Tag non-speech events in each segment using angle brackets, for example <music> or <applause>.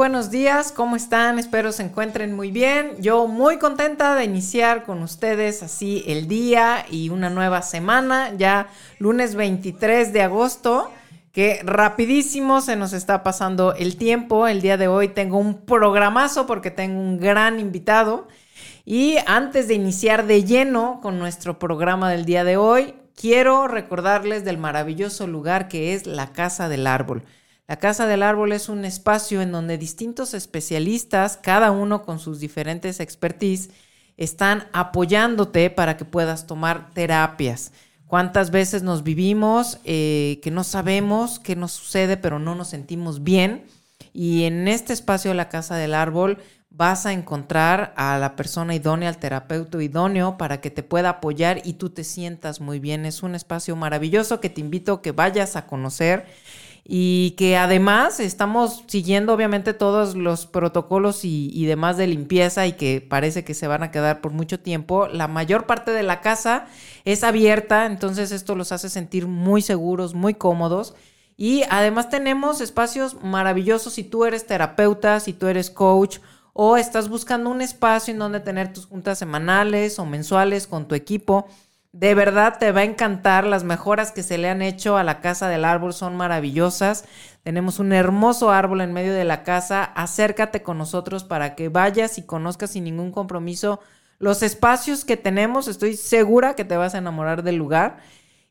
Buenos días, ¿cómo están? Espero se encuentren muy bien. Yo muy contenta de iniciar con ustedes así el día y una nueva semana, ya lunes 23 de agosto, que rapidísimo se nos está pasando el tiempo. El día de hoy tengo un programazo porque tengo un gran invitado. Y antes de iniciar de lleno con nuestro programa del día de hoy, quiero recordarles del maravilloso lugar que es la Casa del Árbol. La Casa del Árbol es un espacio en donde distintos especialistas, cada uno con sus diferentes expertise, están apoyándote para que puedas tomar terapias. ¿Cuántas veces nos vivimos eh, que no sabemos qué nos sucede, pero no nos sentimos bien? Y en este espacio de la Casa del Árbol vas a encontrar a la persona idónea, al terapeuta idóneo, para que te pueda apoyar y tú te sientas muy bien. Es un espacio maravilloso que te invito a que vayas a conocer y que además estamos siguiendo obviamente todos los protocolos y, demás de limpieza y que parece que se van a quedar por mucho tiempo. La mayor parte de la casa es abierta, entonces esto los hace sentir muy seguros, muy cómodos. Y además tenemos espacios maravillosos si tú eres terapeuta, si tú eres coach o estás buscando un espacio en donde tener tus juntas semanales o mensuales con tu equipo. De verdad te va a encantar. Las mejoras que se le han hecho a la casa del árbol son maravillosas. Tenemos un hermoso árbol en medio de la casa. Acércate con nosotros para que vayas y conozcas sin ningún compromiso los espacios que tenemos. Estoy segura que te vas a enamorar del lugar.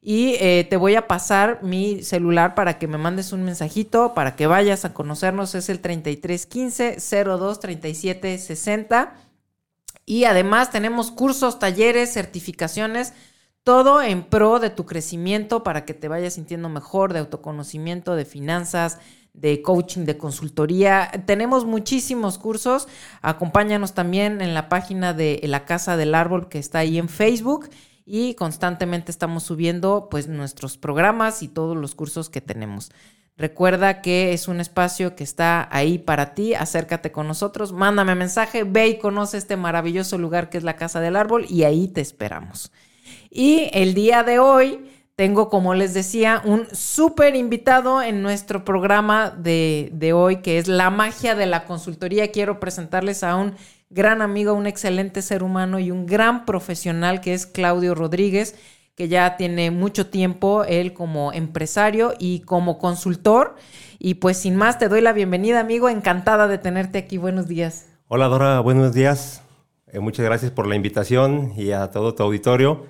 Y eh, te voy a pasar mi celular para que me mandes un mensajito, para que vayas a conocernos. Es el 3315 02 37 60. Y además tenemos cursos, talleres, certificaciones todo en pro de tu crecimiento para que te vayas sintiendo mejor, de autoconocimiento, de finanzas, de coaching, de consultoría. Tenemos muchísimos cursos. Acompáñanos también en la página de La Casa del Árbol que está ahí en Facebook y constantemente estamos subiendo pues nuestros programas y todos los cursos que tenemos. Recuerda que es un espacio que está ahí para ti. Acércate con nosotros, mándame mensaje, ve y conoce este maravilloso lugar que es la Casa del Árbol y ahí te esperamos. Y el día de hoy tengo, como les decía, un súper invitado en nuestro programa de, de, hoy, que es la magia de la consultoría. Quiero presentarles a un gran amigo, un excelente ser humano y un gran profesional que es Claudio Rodríguez, que ya tiene mucho tiempo él como empresario y como consultor. Y pues sin más, te doy la bienvenida, amigo. Encantada de tenerte aquí. Buenos días. Hola, Dora. Buenos días. Eh, muchas gracias por la invitación y a todo tu auditorio.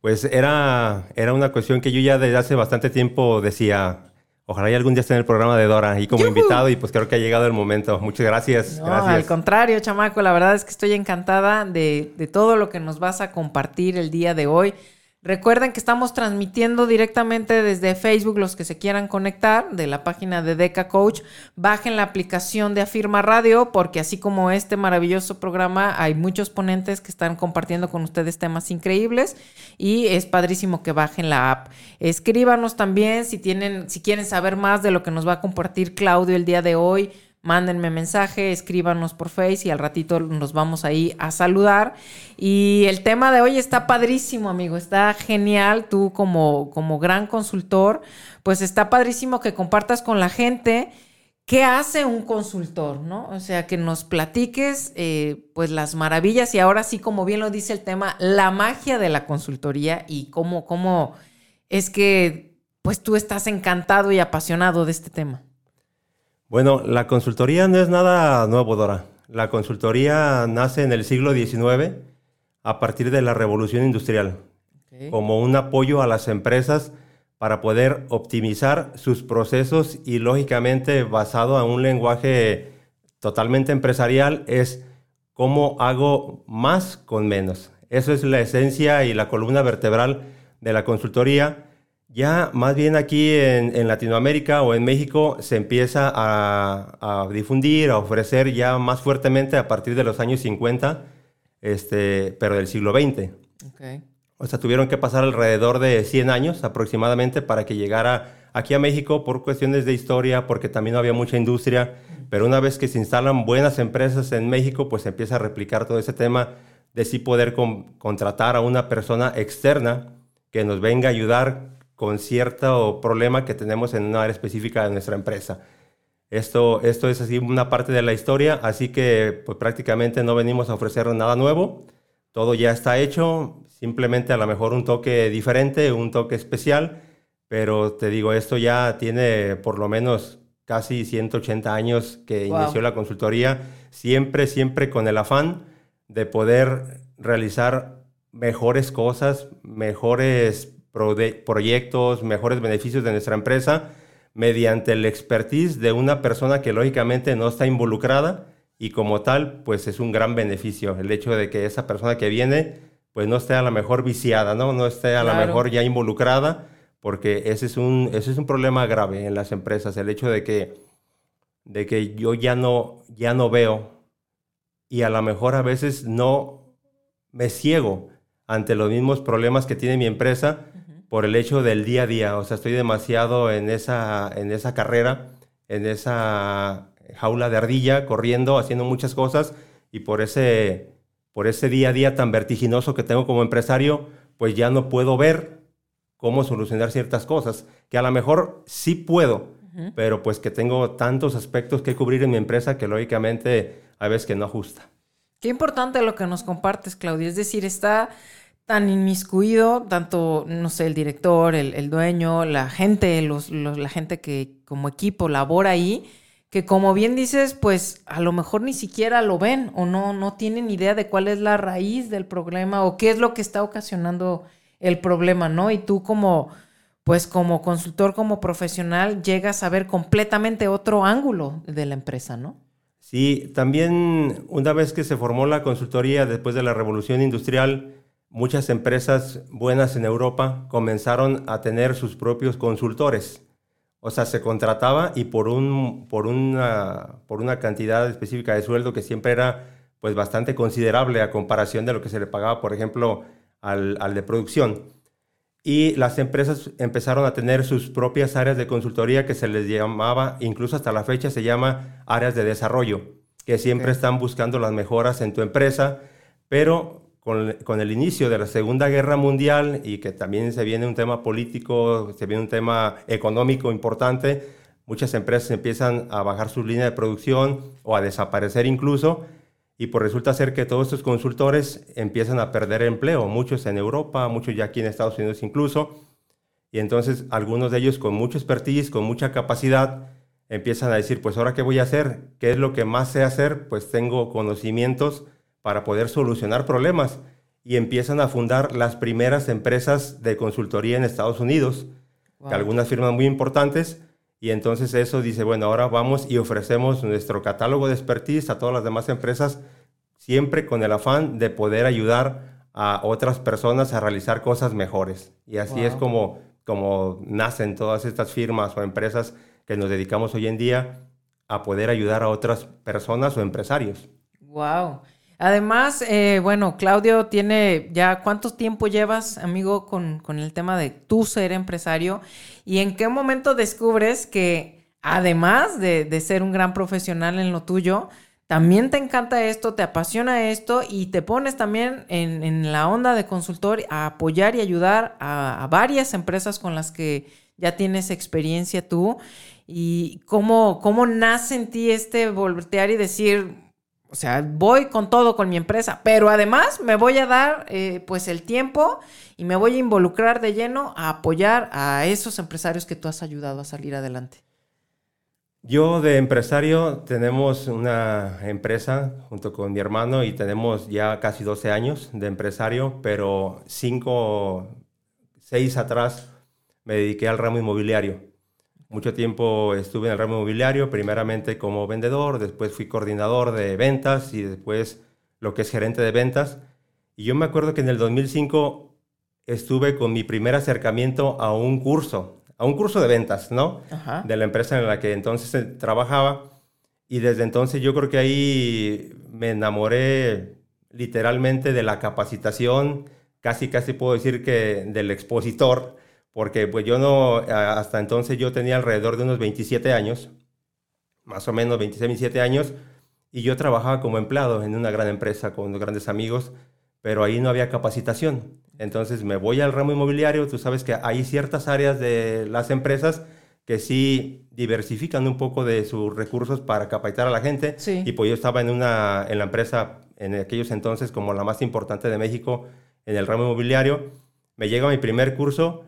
Pues era, era una cuestión que yo ya desde hace bastante tiempo decía, ojalá y algún día esté en el programa de Dora y como invitado y pues creo que ha llegado el momento. Muchas gracias. No, al contrario, chamaco, la verdad es que estoy encantada de, de todo lo que nos vas a compartir el día de hoy. Recuerden que estamos transmitiendo directamente desde Facebook los que se quieran conectar de la página de Deca Coach. Bajen la aplicación de Afirma Radio porque así como este maravilloso programa hay muchos ponentes que están compartiendo con ustedes temas increíbles y es padrísimo que bajen la app. Escríbanos también si tienen si quieren saber más de lo que nos va a compartir Claudio el día de hoy mándenme mensaje, escríbanos por Face y al ratito nos vamos ahí a saludar. Y el tema de hoy está padrísimo, amigo, está genial. Tú como, como gran consultor, pues está padrísimo que compartas con la gente qué hace un consultor, ¿no? O sea, que nos platiques eh, pues las maravillas y ahora sí, como bien lo dice el tema, la magia de la consultoría y cómo, cómo es que pues tú estás encantado y apasionado de este tema. Bueno, la consultoría no es nada nuevo, Dora. La consultoría nace en el siglo XIX a partir de la revolución industrial, como un apoyo a las empresas para poder optimizar sus procesos y lógicamente basado en un lenguaje totalmente empresarial es cómo hago más con menos. Eso es la esencia y la columna vertebral de la consultoría. Ya más bien aquí en, Latinoamérica o en México se empieza a, difundir, a ofrecer ya más fuertemente a partir de los años 50, este, pero del siglo XX. O sea, tuvieron que pasar alrededor de 100 años aproximadamente para que llegara aquí a México por cuestiones de historia, porque también no había mucha industria, pero una vez que se instalan buenas empresas en México, pues se empieza a replicar todo ese tema de sí poder contratar a una persona externa que nos venga a ayudar con cierto problema que tenemos en una área específica de nuestra empresa. Esto, esto es así una parte de la historia, así que pues prácticamente no venimos a ofrecer nada nuevo, todo ya está hecho, simplemente a lo mejor un toque diferente, un toque especial, pero te digo, esto ya tiene por lo menos casi 180 años que inició la consultoría, siempre, siempre con el afán de poder realizar mejores cosas, mejores proyectos, mejores beneficios de nuestra empresa mediante el expertise de una persona que lógicamente no está involucrada y como tal, pues es un gran beneficio el hecho de que esa persona que viene, pues no esté a lo mejor viciada, ¿no? No esté a lo mejor ya involucrada, porque ese es un, ese es un problema grave en las empresas, el hecho de que, de que yo ya no, ya no veo y a lo mejor a veces no me ciego ante los mismos problemas que tiene mi empresa por el hecho del día a día. O sea, estoy demasiado en esa, en esa carrera, en esa jaula de ardilla, corriendo, haciendo muchas cosas y por ese, por ese día a día tan vertiginoso que tengo como empresario, pues ya no puedo ver cómo solucionar ciertas cosas, que a lo mejor sí puedo, pero pues que tengo tantos aspectos que cubrir en mi empresa que lógicamente hay veces que no ajusta. Qué importante lo que nos compartes, Claudia. Es decir, está tan inmiscuido, tanto, no sé, el director, el, dueño, la gente, los, la gente que como equipo labora ahí, que como bien dices, pues a lo mejor ni siquiera lo ven o no, no tienen idea de cuál es la raíz del problema o qué es lo que está ocasionando el problema, ¿no? Y tú como, pues como consultor, como profesional, llegas a ver completamente otro ángulo de la empresa, ¿no? Sí, también una vez que se formó la consultoría después de la revolución industrial, muchas empresas buenas en Europa comenzaron a tener sus propios consultores. O sea, se contrataba y por, un, por, una, por una cantidad específica de sueldo que siempre era pues bastante considerable a comparación de lo que se le pagaba, por ejemplo, al, al de producción y las empresas empezaron a tener sus propias áreas de consultoría que se les llamaba, incluso hasta la fecha se llama áreas de desarrollo, que siempre están buscando las mejoras en tu empresa, pero con, el inicio de la Segunda Guerra Mundial y que también se viene un tema político, se viene un tema económico importante, muchas empresas empiezan a bajar su línea de producción o a desaparecer incluso, y pues resulta ser que todos estos consultores empiezan a perder empleo, muchos en Europa, muchos ya aquí en Estados Unidos incluso, y entonces algunos de ellos con mucho expertise, con mucha capacidad, empiezan a decir, pues ahora qué voy a hacer, qué es lo que más sé hacer, pues tengo conocimientos para poder solucionar problemas, y empiezan a fundar las primeras empresas de consultoría en Estados Unidos, algunas firmas muy importantes, y entonces eso dice, bueno, ahora vamos y ofrecemos nuestro catálogo de expertise a todas las demás empresas, siempre con el afán de poder ayudar a otras personas a realizar cosas mejores. Y así es como, como nacen todas estas firmas o empresas que nos dedicamos hoy en día a poder ayudar a otras personas o empresarios. Wow. Además, eh, bueno, Claudio tiene ya cuánto tiempo llevas, amigo, con, con, el tema de tú ser empresario y en qué momento descubres que además de, de, ser un gran profesional en lo tuyo, también te encanta esto, te apasiona esto y te pones también en, en la onda de consultor a apoyar y ayudar a, a varias empresas con las que ya tienes experiencia tú y cómo, cómo nace en ti este voltear y decir o sea, voy con todo con mi empresa, pero además me voy a dar eh, pues el tiempo y me voy a involucrar de lleno a apoyar a esos empresarios que tú has ayudado a salir adelante. Yo de empresario tenemos una empresa junto con mi hermano y tenemos ya casi 12 años de empresario, pero 5, 6 atrás me dediqué al ramo inmobiliario. Mucho tiempo estuve en el ramo inmobiliario, primeramente como vendedor, después fui coordinador de ventas y después lo que es gerente de ventas. Y yo me acuerdo que en el 2005 estuve con mi primer acercamiento a un curso, a un curso de ventas, ¿no? De la empresa en la que entonces trabajaba. Y desde entonces yo creo que ahí me enamoré literalmente de la capacitación, casi casi puedo decir que del expositor, porque pues yo no, hasta entonces yo tenía alrededor de unos 27 años, más o menos 26, 27 años, y yo trabajaba como empleado en una gran empresa con unos grandes amigos, pero ahí no había capacitación. Entonces me voy al ramo inmobiliario, tú sabes que hay ciertas áreas de las empresas que sí diversifican un poco de sus recursos para capacitar a la gente. Y pues yo estaba en, una, en la empresa en aquellos entonces como la más importante de México en el ramo inmobiliario. Me llega mi primer curso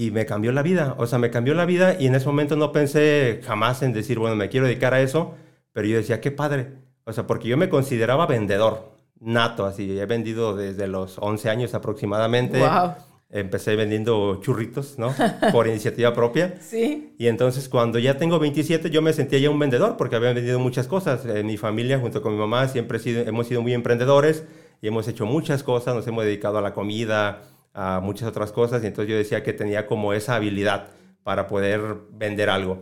y me cambió la vida. O sea, me cambió la vida y en ese momento no pensé jamás en decir, bueno, me quiero dedicar a eso, pero yo decía, qué padre. O sea, porque yo me consideraba vendedor nato, así. He vendido desde los 11 años aproximadamente. Wow. Empecé vendiendo churritos, ¿no? <laughs> Por iniciativa propia. Sí. Y entonces cuando ya tengo 27 yo me sentía ya un vendedor porque había vendido muchas cosas. En mi familia, junto con mi mamá, siempre hemos sido muy emprendedores y hemos hecho muchas cosas. Nos hemos dedicado a la comida, a muchas otras cosas. Y entonces yo decía que tenía como esa habilidad para poder vender algo.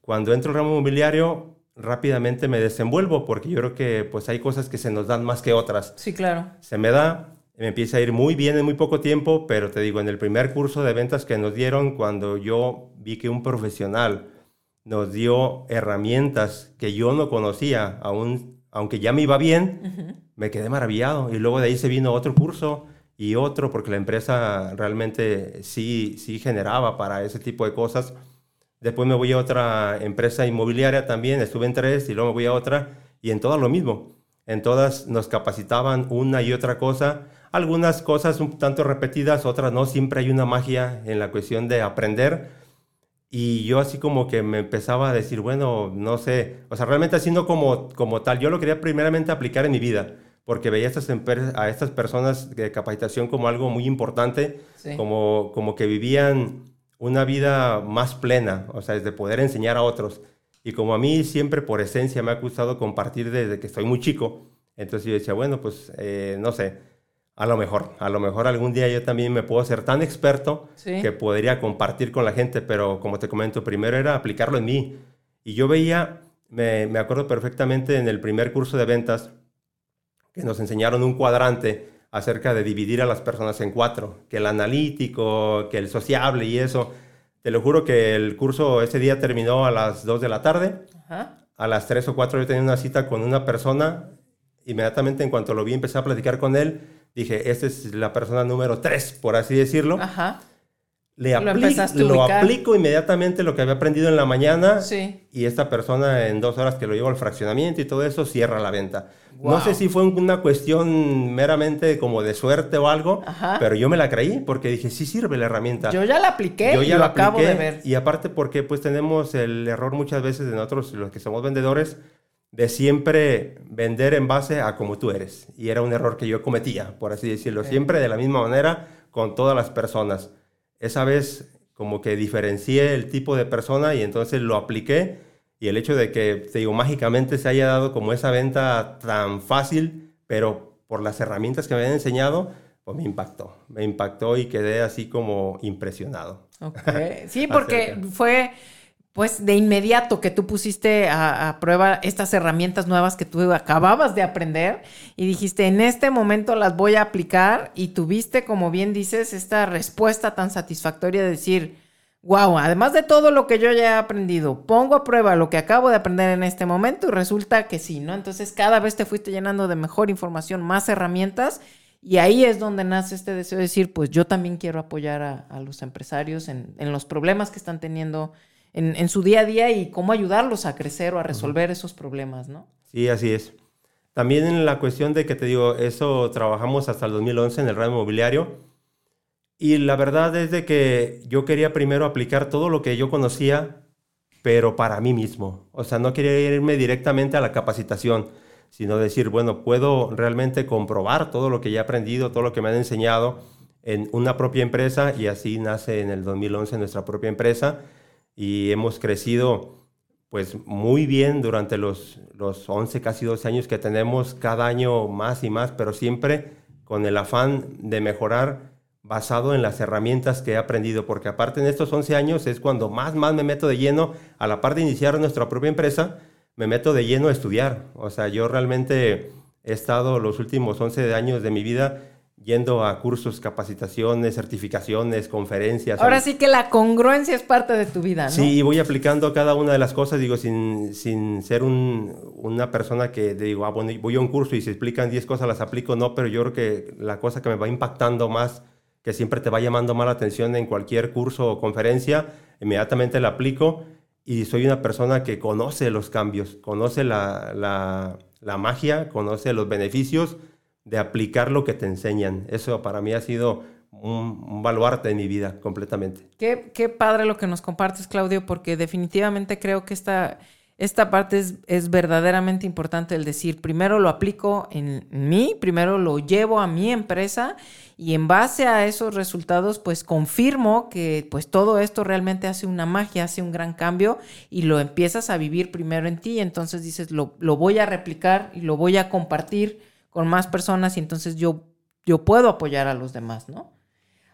Cuando entro al ramo inmobiliario, rápidamente me desenvuelvo porque yo creo que pues hay cosas que se nos dan más que otras. Sí, claro. Se me da, me empieza a ir muy bien en muy poco tiempo, pero te digo, en el primer curso de ventas que nos dieron, cuando yo vi que un profesional nos dio herramientas que yo no conocía, aún, aunque ya me iba bien, me quedé maravillado. Y luego de ahí se vino otro curso y otro, porque la empresa realmente sí, sí generaba para ese tipo de cosas. Después me voy a otra empresa inmobiliaria también, estuve en tres y luego me voy a otra y en todas lo mismo. En todas nos capacitaban una y otra cosa, algunas cosas un tanto repetidas, otras no, siempre hay una magia en la cuestión de aprender. Y yo así como que me empezaba a decir, bueno, no sé, o sea, realmente no como, como tal, yo lo quería primeramente aplicar en mi vida, porque veía a estas, a estas personas de capacitación como algo muy importante, como, como que vivían una vida más plena, o sea, de poder enseñar a otros. Y como a mí siempre por esencia me ha gustado compartir desde que estoy muy chico, entonces yo decía, bueno, pues eh, no sé, a lo mejor, a lo mejor algún día yo también me puedo ser tan experto que podría compartir con la gente, pero como te comento, primero era aplicarlo en mí. Y yo veía, me, me acuerdo perfectamente en el primer curso de ventas, que nos enseñaron un cuadrante acerca de dividir a las personas en cuatro, que el analítico, que el sociable y eso. Te lo juro que el curso ese día terminó a las 2 de la tarde. A las 3 o 4 yo tenía una cita con una persona. Inmediatamente en cuanto lo vi empecé a platicar con él. Dije, esta es la persona número 3, por así decirlo. Ajá. Le lo, aplico inmediatamente lo que había aprendido en la mañana sí. y esta persona en dos horas que lo llevo al fraccionamiento y todo eso cierra la venta. No sé si fue una cuestión meramente como de suerte o algo, pero yo me la creí porque dije, sí sirve la herramienta. Yo ya la apliqué yo ya y lo acabo de ver. Y aparte porque pues tenemos el error muchas veces de nosotros, los que somos vendedores, de siempre vender en base a como tú eres. Y era un error que yo cometía, por así decirlo, siempre de la misma manera con todas las personas. Esa vez como que diferencié el tipo de persona y entonces lo apliqué y el hecho de que, te digo, mágicamente se haya dado como esa venta tan fácil, pero por las herramientas que me habían enseñado, pues me impactó. Me impactó y quedé así como impresionado. <laughs> Sí, porque fue pues de inmediato que tú pusiste a, prueba estas herramientas nuevas que tú acababas de aprender y dijiste, en este momento las voy a aplicar y tuviste, como bien dices, esta respuesta tan satisfactoria de decir, wow, además de todo lo que yo ya he aprendido, pongo a prueba lo que acabo de aprender en este momento y resulta que sí, ¿no? Entonces cada vez te fuiste llenando de mejor información, más herramientas y ahí es donde nace este deseo de decir, pues yo también quiero apoyar a, los empresarios en, los problemas que están teniendo en, su día a día y cómo ayudarlos a crecer o a resolver esos problemas, ¿no? Sí, así es. También en la cuestión de que te digo, eso trabajamos hasta el 2011 en el radio inmobiliario y la verdad es de que yo quería primero aplicar todo lo que yo conocía, pero para mí mismo. O sea, no quería irme directamente a la capacitación, sino decir, bueno, puedo realmente comprobar todo lo que ya he aprendido, todo lo que me han enseñado en una propia empresa y así nace en el 2011 nuestra propia empresa y hemos crecido pues muy bien durante los, los 11, casi 12 años que tenemos, cada año más y más, pero siempre con el afán de mejorar basado en las herramientas que he aprendido, porque aparte en estos 11 años es cuando más, más me meto de lleno, a la par de iniciar nuestra propia empresa, me meto de lleno a estudiar. O sea, yo realmente he estado los últimos 11 años de mi vida yendo a cursos, capacitaciones, certificaciones, conferencias. Ahora sí que la congruencia es parte de tu vida, ¿no? Sí, y voy aplicando cada una de las cosas, digo, sin, sin ser un, una persona que digo, ah, bueno, voy a un curso y se explican 10 cosas, las aplico, no, pero yo creo que la cosa que me va impactando más, que siempre te va llamando más la atención en cualquier curso o conferencia, inmediatamente la aplico y soy una persona que conoce los cambios, conoce la, la, la magia, conoce los beneficios de aplicar lo que te enseñan. Eso para mí ha sido un, baluarte de mi vida completamente. Qué, qué, padre lo que nos compartes, Claudio, porque definitivamente creo que esta, esta parte es, es, verdaderamente importante el decir, primero lo aplico en mí, primero lo llevo a mi empresa y en base a esos resultados, pues confirmo que pues todo esto realmente hace una magia, hace un gran cambio y lo empiezas a vivir primero en ti, entonces dices, lo, lo voy a replicar y lo voy a compartir con más personas y entonces yo, yo puedo apoyar a los demás, ¿no?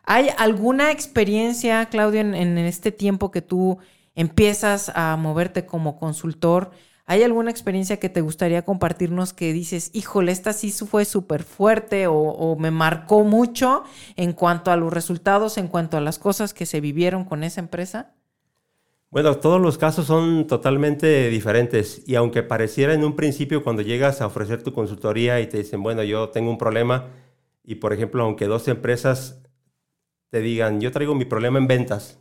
¿Hay alguna experiencia, Claudio, en, este tiempo que tú empiezas a moverte como consultor? ¿Hay alguna experiencia que te gustaría compartirnos que dices, híjole, esta sí fue súper fuerte o, o, me marcó mucho en cuanto a los resultados, en cuanto a las cosas que se vivieron con esa empresa? Bueno, todos los casos son totalmente diferentes y aunque pareciera en un principio cuando llegas a ofrecer tu consultoría y te dicen, bueno, yo tengo un problema y por ejemplo, aunque dos empresas te digan, yo traigo mi problema en ventas,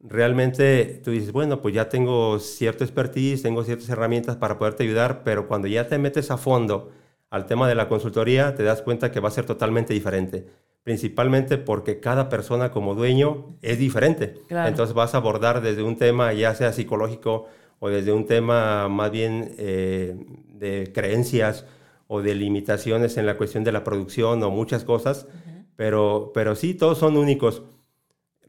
realmente tú dices, bueno, pues ya tengo cierto expertise, tengo ciertas herramientas para poderte ayudar, pero cuando ya te metes a fondo al tema de la consultoría, te das cuenta que va a ser totalmente diferente principalmente porque cada persona como dueño es diferente. Entonces vas a abordar desde un tema ya sea psicológico o desde un tema más bien eh, de creencias o de limitaciones en la cuestión de la producción o muchas cosas, pero, pero sí, todos son únicos.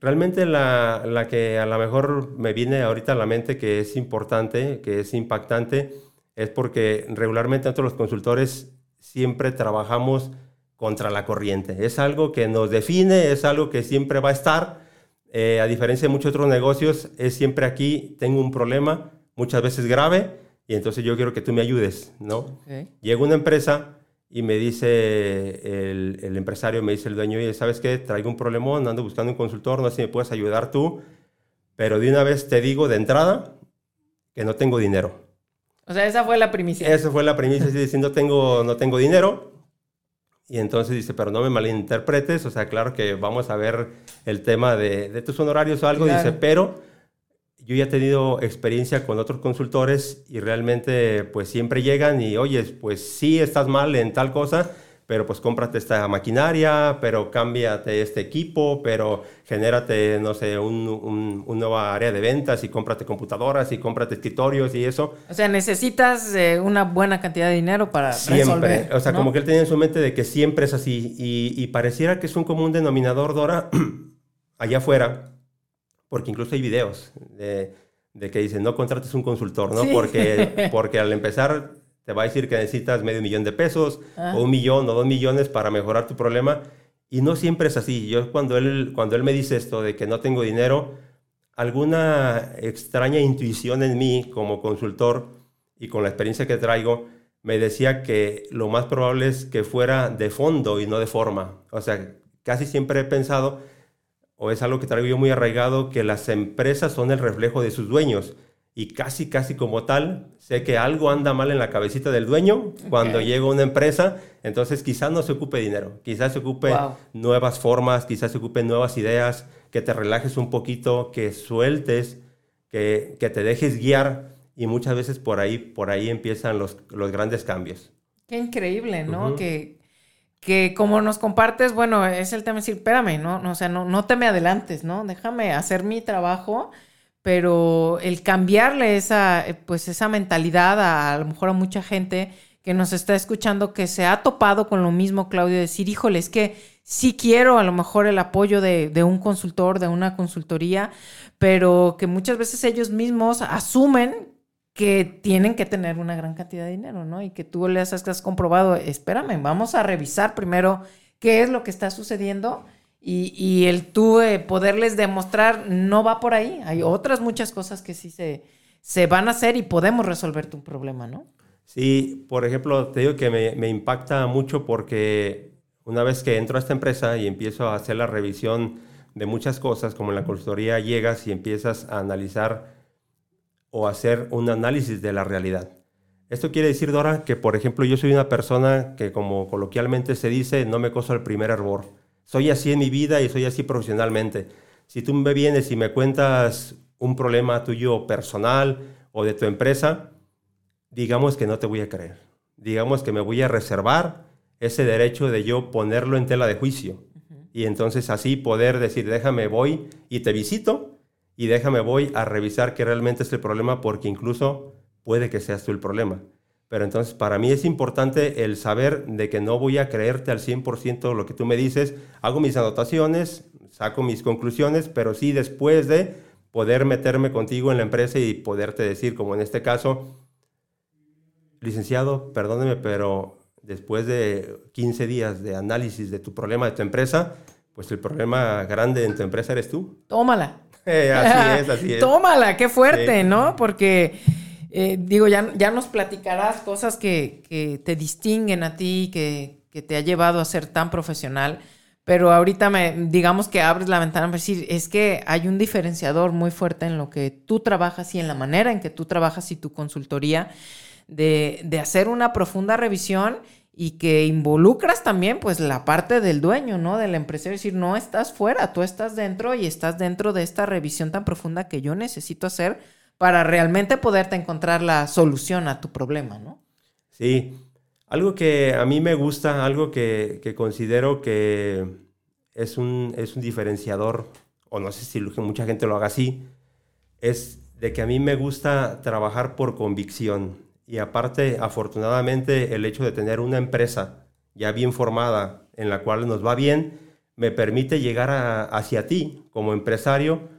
Realmente la, la, que a lo mejor me viene ahorita a la mente que es importante, que es impactante, es porque regularmente nosotros los consultores siempre trabajamos contra la corriente. Es algo que nos define, es algo que siempre va a estar. Eh, a diferencia de muchos otros negocios, es siempre aquí, tengo un problema, muchas veces grave, y entonces yo quiero que tú me ayudes, ¿no? Llega una empresa y me dice el, el, empresario, me dice el dueño, oye, ¿sabes qué? Traigo un problemón, ando buscando un consultor, no sé si me puedes ayudar tú, pero de una vez te digo de entrada que no tengo dinero. O sea, esa fue la primicia. Esa fue la primicia, diciendo tengo, no tengo dinero, y entonces dice, pero no me malinterpretes, o sea, claro que vamos a ver el tema de, tus honorarios o algo, dice, pero yo ya he tenido experiencia con otros consultores y realmente pues siempre llegan y, oye, pues sí estás mal en tal cosa, pero pues cómprate esta maquinaria, pero cámbiate este equipo, pero genérate, no sé, un, un, nueva área de ventas y cómprate computadoras y cómprate escritorios y eso. O sea, necesitas eh, una buena cantidad de dinero para siempre. O sea, como que él tenía en su mente de que siempre es así y, y pareciera que es un común denominador, Dora, <clears throat> allá afuera, porque incluso hay videos de, de que dicen, no contrates un consultor, ¿no? Porque, <laughs> porque al empezar te va a decir que necesitas medio millón de pesos ah. o un millón o dos millones para mejorar tu problema. Y no siempre es así. Yo cuando él, cuando él me dice esto de que no tengo dinero, alguna extraña intuición en mí como consultor y con la experiencia que traigo, me decía que lo más probable es que fuera de fondo y no de forma. O sea, casi siempre he pensado, o es algo que traigo yo muy arraigado, que las empresas son el reflejo de sus dueños y casi, casi como tal, sé que algo anda mal en la cabecita del dueño cuando llega una empresa, entonces quizás no se ocupe dinero, quizás se ocupe nuevas formas, quizás se ocupe nuevas ideas, que te relajes un poquito, que sueltes, que, que te dejes guiar y muchas veces por ahí, por ahí empiezan los, los grandes cambios. Qué increíble, ¿no? que, que como nos compartes, bueno, es el tema de decir, espérame, ¿no? no o sea, no, no te me adelantes, ¿no? Déjame hacer mi trabajo pero el cambiarle esa, eh, pues esa mentalidad a, lo mejor a mucha gente que nos está escuchando que se ha topado con lo mismo, Claudio, decir, híjole, es que sí quiero a lo mejor el apoyo de, de, un consultor, de una consultoría, pero que muchas veces ellos mismos asumen que tienen que tener una gran cantidad de dinero, ¿no? Y que tú les has, comprobado, espérame, vamos a revisar primero qué es lo que está sucediendo y, el tú eh, poderles demostrar no va por ahí. Hay otras muchas cosas que sí se, se van a hacer y podemos resolver tu problema, ¿no? Sí, por ejemplo, te digo que me, me impacta mucho porque una vez que entro a esta empresa y empiezo a hacer la revisión de muchas cosas, como en la consultoría llegas y empiezas a analizar o hacer un análisis de la realidad. Esto quiere decir, Dora, que por ejemplo yo soy una persona que como coloquialmente se dice, no me coso el primer error. Soy así en mi vida y soy así profesionalmente. Si tú me vienes y me cuentas un problema tuyo personal o de tu empresa, digamos que no te voy a creer. Digamos que me voy a reservar ese derecho de yo ponerlo en tela de juicio. Y entonces así poder decir, déjame voy y te visito y déjame voy a revisar que realmente es el problema porque incluso puede que seas tú el problema. Pero entonces para mí es importante el saber de que no voy a creerte al 100% lo que tú me dices. Hago mis anotaciones, saco mis conclusiones, pero sí después de poder meterme contigo en la empresa y poderte decir, como en este caso, licenciado, perdóneme, pero después de 15 días de análisis de tu problema de tu empresa, pues el problema grande en tu empresa eres tú. Tómala. <laughs> Así es, así es. <laughs> Tómala, qué fuerte, ¿no? Porque, eh, digo, ya, ya nos platicarás cosas que, que te distinguen a ti, que, que, te ha llevado a ser tan profesional. Pero ahorita me, digamos que abres la ventana para decir, es que hay un diferenciador muy fuerte en lo que tú trabajas y en la manera en que tú trabajas y tu consultoría de, hacer una profunda revisión y que involucras también pues la parte del dueño, ¿no? De la empresa, es decir, no estás fuera, tú estás dentro y estás dentro de esta revisión tan profunda que yo necesito hacer para realmente poderte encontrar la solución a tu problema, ¿no? Sí, algo que a mí me gusta, algo que, considero que es un, es un diferenciador, o no sé si mucha gente lo haga así, es de que a mí me gusta trabajar por convicción. Y aparte, afortunadamente, el hecho de tener una empresa ya bien formada, en la cual nos va bien, me permite llegar hacia ti como empresario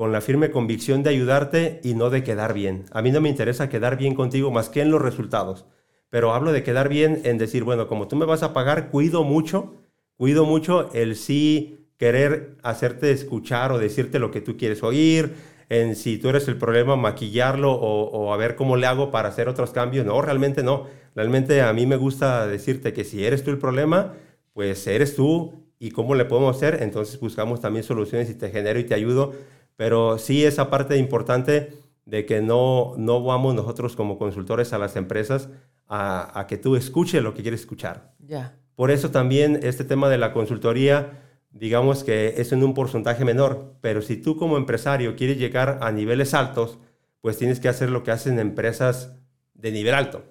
con la firme convicción de ayudarte y no de quedar bien. A mí no me interesa quedar bien contigo más que en los resultados, pero hablo de quedar bien en decir, bueno, como tú me vas a pagar, cuido mucho, cuido mucho el sí querer hacerte escuchar o decirte lo que tú quieres oír, en si tú eres el problema, maquillarlo o, a ver cómo le hago para hacer otros cambios. No, realmente no. Realmente a mí me gusta decirte que si eres tú el problema, pues eres tú y cómo le podemos hacer. Entonces buscamos también soluciones y te genero y te ayudo. Pero sí esa parte importante de que no, no vamos nosotros como consultores a las empresas a, a que tú escuches lo que quieres escuchar. Ya. Por eso también este tema de la consultoría digamos que es en un porcentaje menor, pero si tú como empresario quieres llegar a niveles altos, pues tienes que hacer lo que hacen empresas de nivel alto.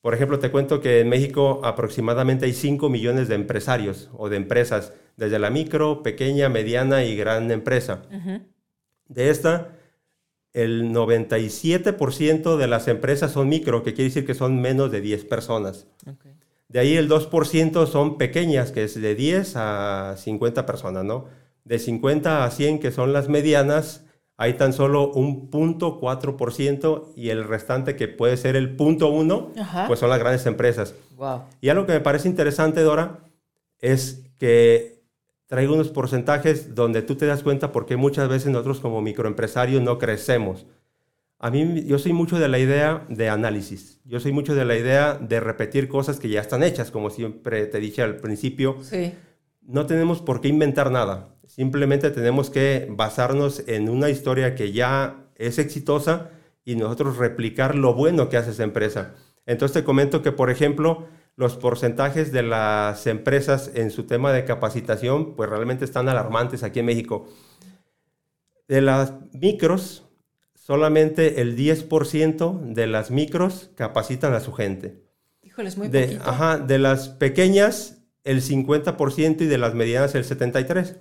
Por ejemplo, te cuento que en México aproximadamente hay 5 millones de empresarios o de empresas, desde la micro, pequeña, mediana y gran empresa. De esta, el 97% de las empresas son micro, que quiere decir que son menos de 10 personas. De ahí el 2% son pequeñas, que es de 10 a 50 personas, ¿no? De 50 a 100, que son las medianas, hay tan solo un punto 4% y el restante, que puede ser el punto 1, pues son las grandes empresas. Wow. Y algo que me parece interesante, Dora, es que traigo unos porcentajes donde tú te das cuenta porque muchas veces nosotros como microempresarios no crecemos. A mí, yo soy mucho de la idea de análisis. Yo soy mucho de la idea de repetir cosas que ya están hechas, como siempre te dije al principio. Sí. No tenemos por qué inventar nada. Simplemente tenemos que basarnos en una historia que ya es exitosa y nosotros replicar lo bueno que hace esa empresa. Entonces te comento que, por ejemplo, los porcentajes de las empresas en su tema de capacitación, pues realmente están alarmantes aquí en México. De las micros, solamente el 10% de las micros capacitan a su gente. Híjole, es muy de, poquito. Ajá, de las pequeñas el 50% y de las medianas el 73%.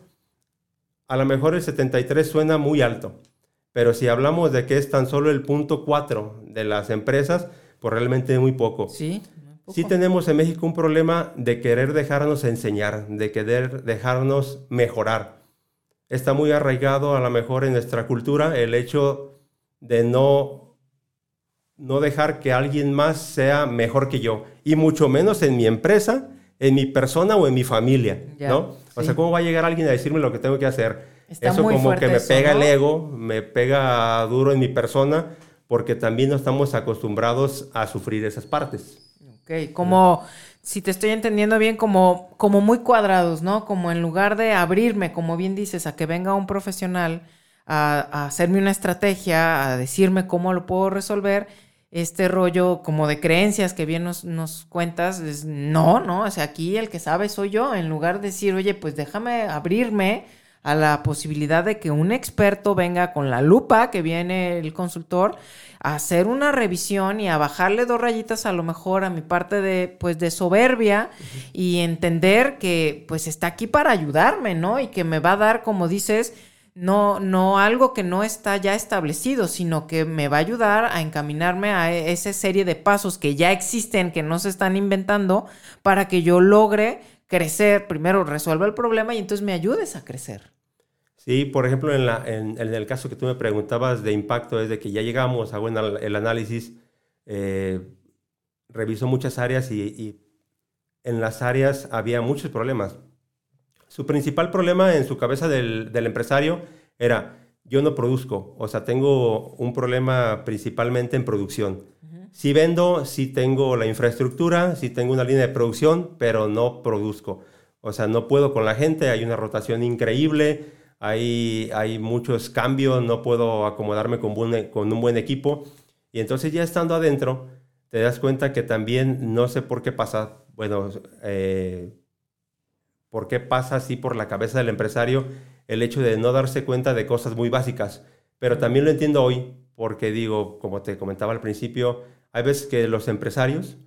A lo mejor el 73 suena muy alto, pero si hablamos de que es tan solo el punto 4 de las empresas, pues realmente es muy poco. Sí. Sí tenemos en México un problema de querer dejarnos enseñar, de querer dejarnos mejorar. Está muy arraigado a lo mejor en nuestra cultura el hecho de no, no dejar que alguien más sea mejor que yo, y mucho menos en mi empresa, en mi persona o en mi familia, ¿no? O sea, ¿cómo va a llegar alguien a decirme lo que tengo que hacer? eso como que me pega el ego, me pega duro en mi persona, porque también no estamos acostumbrados a sufrir esas partes. Ok, como, si te estoy entendiendo bien, como, como muy cuadrados, ¿no? Como en lugar de abrirme, como bien dices, a que venga un profesional a, hacerme una estrategia, a decirme cómo lo puedo resolver, este rollo como de creencias que bien nos, nos, cuentas, es no, no, o sea, aquí el que sabe soy yo, en lugar de decir, oye, pues déjame abrirme a la posibilidad de que un experto venga con la lupa que viene el consultor a hacer una revisión y a bajarle dos rayitas a lo mejor a mi parte de pues de soberbia y entender que pues está aquí para ayudarme, ¿no? Y que me va a dar como dices no, no algo que no está ya establecido, sino que me va a ayudar a encaminarme a e, esa serie de pasos que ya existen, que no se están inventando, para que yo logre crecer, primero resuelva el problema y entonces me ayudes a crecer. Sí, por ejemplo, en, la, en, el caso que tú me preguntabas de impacto, es de que ya llegamos, hago el análisis, eh, reviso muchas áreas y en las áreas había muchos problemas su principal problema en su cabeza del, empresario era, yo no produzco, o sea, tengo un problema principalmente en producción. Si vendo, sí tengo la infraestructura, sí tengo una línea de producción, pero no produzco. O sea, no puedo con la gente, hay una rotación increíble, hay, muchos cambios, no puedo acomodarme con, con un buen equipo. Y entonces ya estando adentro, te das cuenta que también no sé por qué pasa, bueno, eh, por qué pasa así por la cabeza del empresario el hecho de no darse cuenta de cosas muy básicas. Pero también lo entiendo hoy porque digo, como te comentaba al principio, hay veces que los empresarios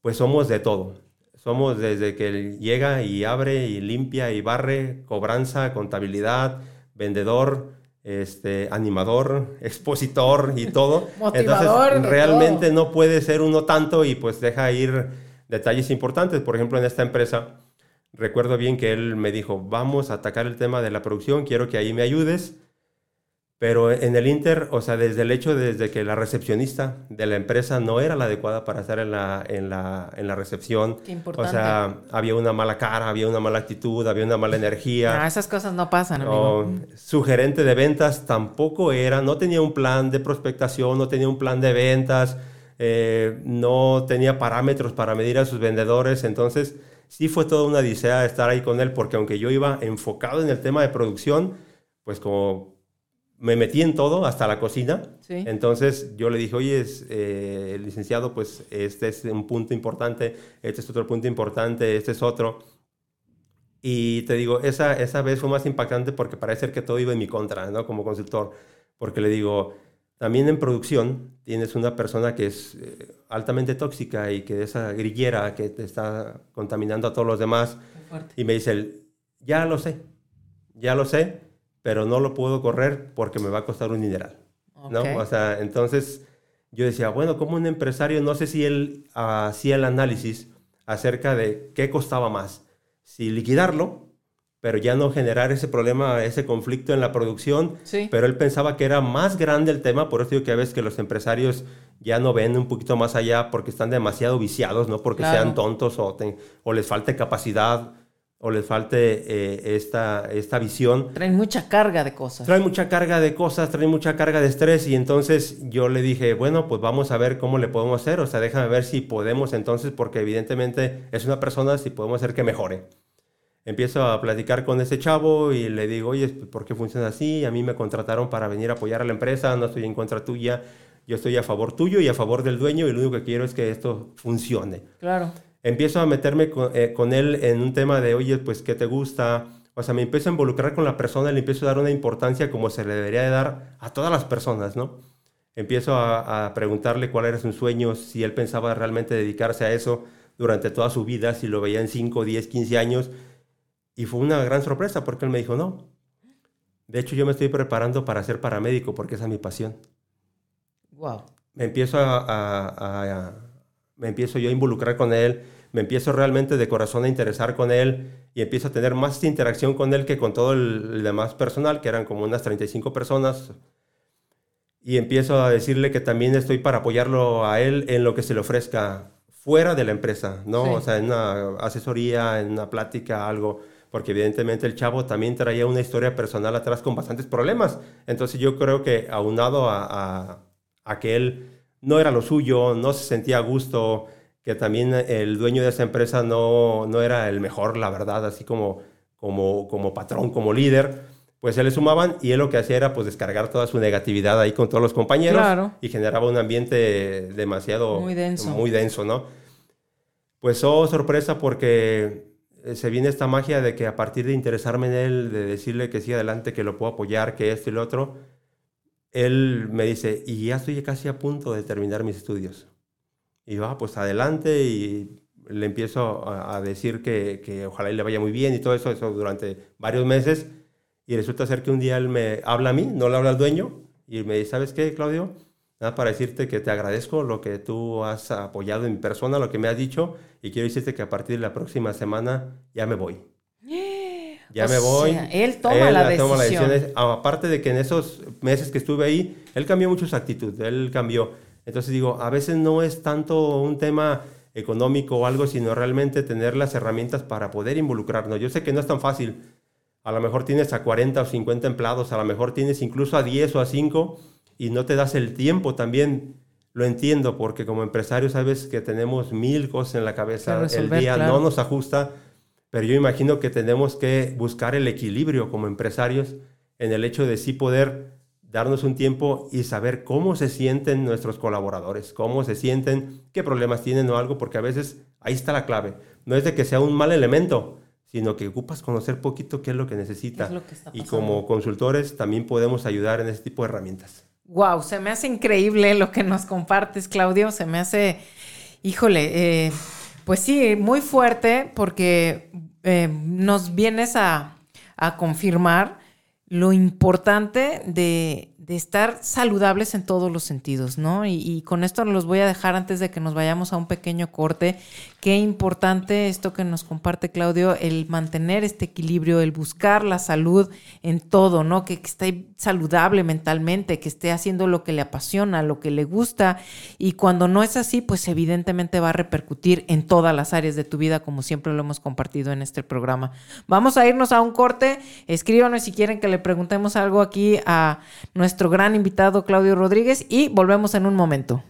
pues somos de todo. Somos desde que llega y abre y limpia y barre, cobranza, contabilidad, vendedor, este, animador, <laughs> expositor y todo. Entonces, realmente no puede ser uno tanto y pues deja ir detalles importantes. Por ejemplo, en esta empresa, recuerdo bien que él me dijo, vamos a atacar el tema de la producción, quiero que ahí me ayudes. Pero en el Inter, o sea, desde el hecho desde que la recepcionista de la empresa no era la adecuada para estar en la, en la, en la recepción. Qué importante. O sea, había una mala cara, había una mala actitud, había una mala energía. Ah, esas cosas no pasan, amigo. su gerente de ventas tampoco era, no tenía un plan de prospectación, no tenía un plan de ventas, eh, no tenía parámetros para medir a sus vendedores. Entonces, sí fue toda una odisea estar ahí con él, porque aunque yo iba enfocado en el tema de producción, pues como me metí en todo, hasta la cocina. Entonces yo le dije, oye, eh, licenciado, pues este es un punto importante, este es otro punto importante, este es otro. Y te digo, esa, esa vez fue más impactante porque parece que todo iba en mi contra, ¿no? Como consultor. Porque le digo, también en producción tienes una persona que es eh, altamente tóxica y que es esa grillera que te está contaminando a todos los demás. Y me dice, ya lo sé, ya lo sé, pero no lo puedo correr porque me va a costar un dineral. ¿no? O sea, entonces yo decía, bueno, como un empresario, no sé si él hacía el análisis acerca de qué costaba más, si liquidarlo pero ya no generar ese problema, ese conflicto en la producción. Pero él pensaba que era más grande el tema, por eso digo que a veces que los empresarios ya no ven un poquito más allá porque están demasiado viciados, no porque sean tontos o, o les falte capacidad o les falte eh, esta, esta visión. Traen mucha carga de cosas. Traen mucha carga de cosas, traen mucha carga de estrés y entonces yo le dije, bueno, pues vamos a ver cómo le podemos hacer, o sea, déjame ver si podemos entonces, porque evidentemente es una persona, si podemos hacer que mejore empiezo a platicar con ese chavo y le digo, oye, ¿por qué funciona así? A mí me contrataron para venir a apoyar a la empresa, no estoy en contra tuya, yo estoy a favor tuyo y a favor del dueño y lo único que quiero es que esto funcione. Claro. Empiezo a meterme eh, con, él en un tema de, oye, pues, ¿qué te gusta? O sea, me empiezo a involucrar con la persona, le empiezo a dar una importancia como se le debería de dar a todas las personas, ¿no? Empiezo a, a preguntarle cuál era su sueño, si él pensaba realmente dedicarse a eso durante toda su vida, si lo veía en 5, 10, 15 años, y fue una gran sorpresa porque él me dijo, no. De hecho, yo me estoy preparando para ser paramédico porque esa es mi pasión. Wow. Me empiezo a, me empiezo yo a involucrar con él, me empiezo realmente de corazón a interesar con él y empiezo a tener más interacción con él que con todo el, demás personal, que eran como unas 35 personas. Y empiezo a decirle que también estoy para apoyarlo a él en lo que se le ofrezca fuera de la empresa, ¿no? O sea, en una asesoría, en una plática, algo porque evidentemente el chavo también traía una historia personal atrás con bastantes problemas. Entonces yo creo que aunado a, a, que él no era lo suyo, no se sentía a gusto, que también el dueño de esa empresa no, no era el mejor, la verdad, así como, como, como patrón, como líder, pues se le sumaban y él lo que hacía era pues descargar toda su negatividad ahí con todos los compañeros y generaba un ambiente demasiado muy denso. muy denso, ¿no? Pues oh, sorpresa porque eh, se viene esta magia de que a partir de interesarme en él, de decirle que sí adelante, que lo puedo apoyar, que esto y lo otro, él me dice, y ya estoy casi a punto de terminar mis estudios. Y va, ah, pues adelante y le empiezo a, decir que, que, ojalá le vaya muy bien y todo eso, eso durante varios meses. Y resulta ser que un día él me habla a mí, no le habla al dueño, y me dice, ¿sabes qué, Claudio? Nada para decirte que te agradezco lo que tú has apoyado en persona, lo que me has dicho, y quiero decirte que a partir de la próxima semana ya me voy. Ya me voy. él toma, la, decisión. Aparte de que en esos meses que estuve ahí, él cambió mucho su actitud, él cambió. Entonces digo, a veces no es tanto un tema económico o algo, sino realmente tener las herramientas para poder involucrarnos. Yo sé que no es tan fácil. A lo mejor tienes a 40 o 50 empleados, a lo mejor tienes incluso a 10 o a 5 y no te das el tiempo también. Lo entiendo porque como empresario sabes que tenemos mil cosas en la cabeza, el día no nos ajusta, pero yo imagino que tenemos que buscar el equilibrio como empresarios en el hecho de sí poder darnos un tiempo y saber cómo se sienten nuestros colaboradores, cómo se sienten, qué problemas tienen o algo, porque a veces ahí está la clave. No es de que sea un mal elemento, sino que ocupas conocer poquito qué es lo que necesita. y como consultores también podemos ayudar en ese tipo de herramientas. Wow, se me hace increíble lo que nos compartes, Claudio. Se me hace, híjole, eh, pues sí, muy fuerte porque eh, nos vienes a, a confirmar lo importante de, de estar saludables en todos los sentidos, ¿no? Y, con esto los voy a dejar antes de que nos vayamos a un pequeño corte. Qué importante esto que nos comparte Claudio, el mantener este equilibrio, el buscar la salud en todo, ¿no? Que, esté saludable mentalmente, que esté haciendo lo que le apasiona, lo que le gusta. Y cuando no es así, pues evidentemente va a repercutir en todas las áreas de tu vida, como siempre lo hemos compartido en este programa. Vamos a irnos a un corte. Escríbanos si quieren que le preguntemos algo aquí a nuestro gran invitado Claudio Rodríguez y volvemos en un momento.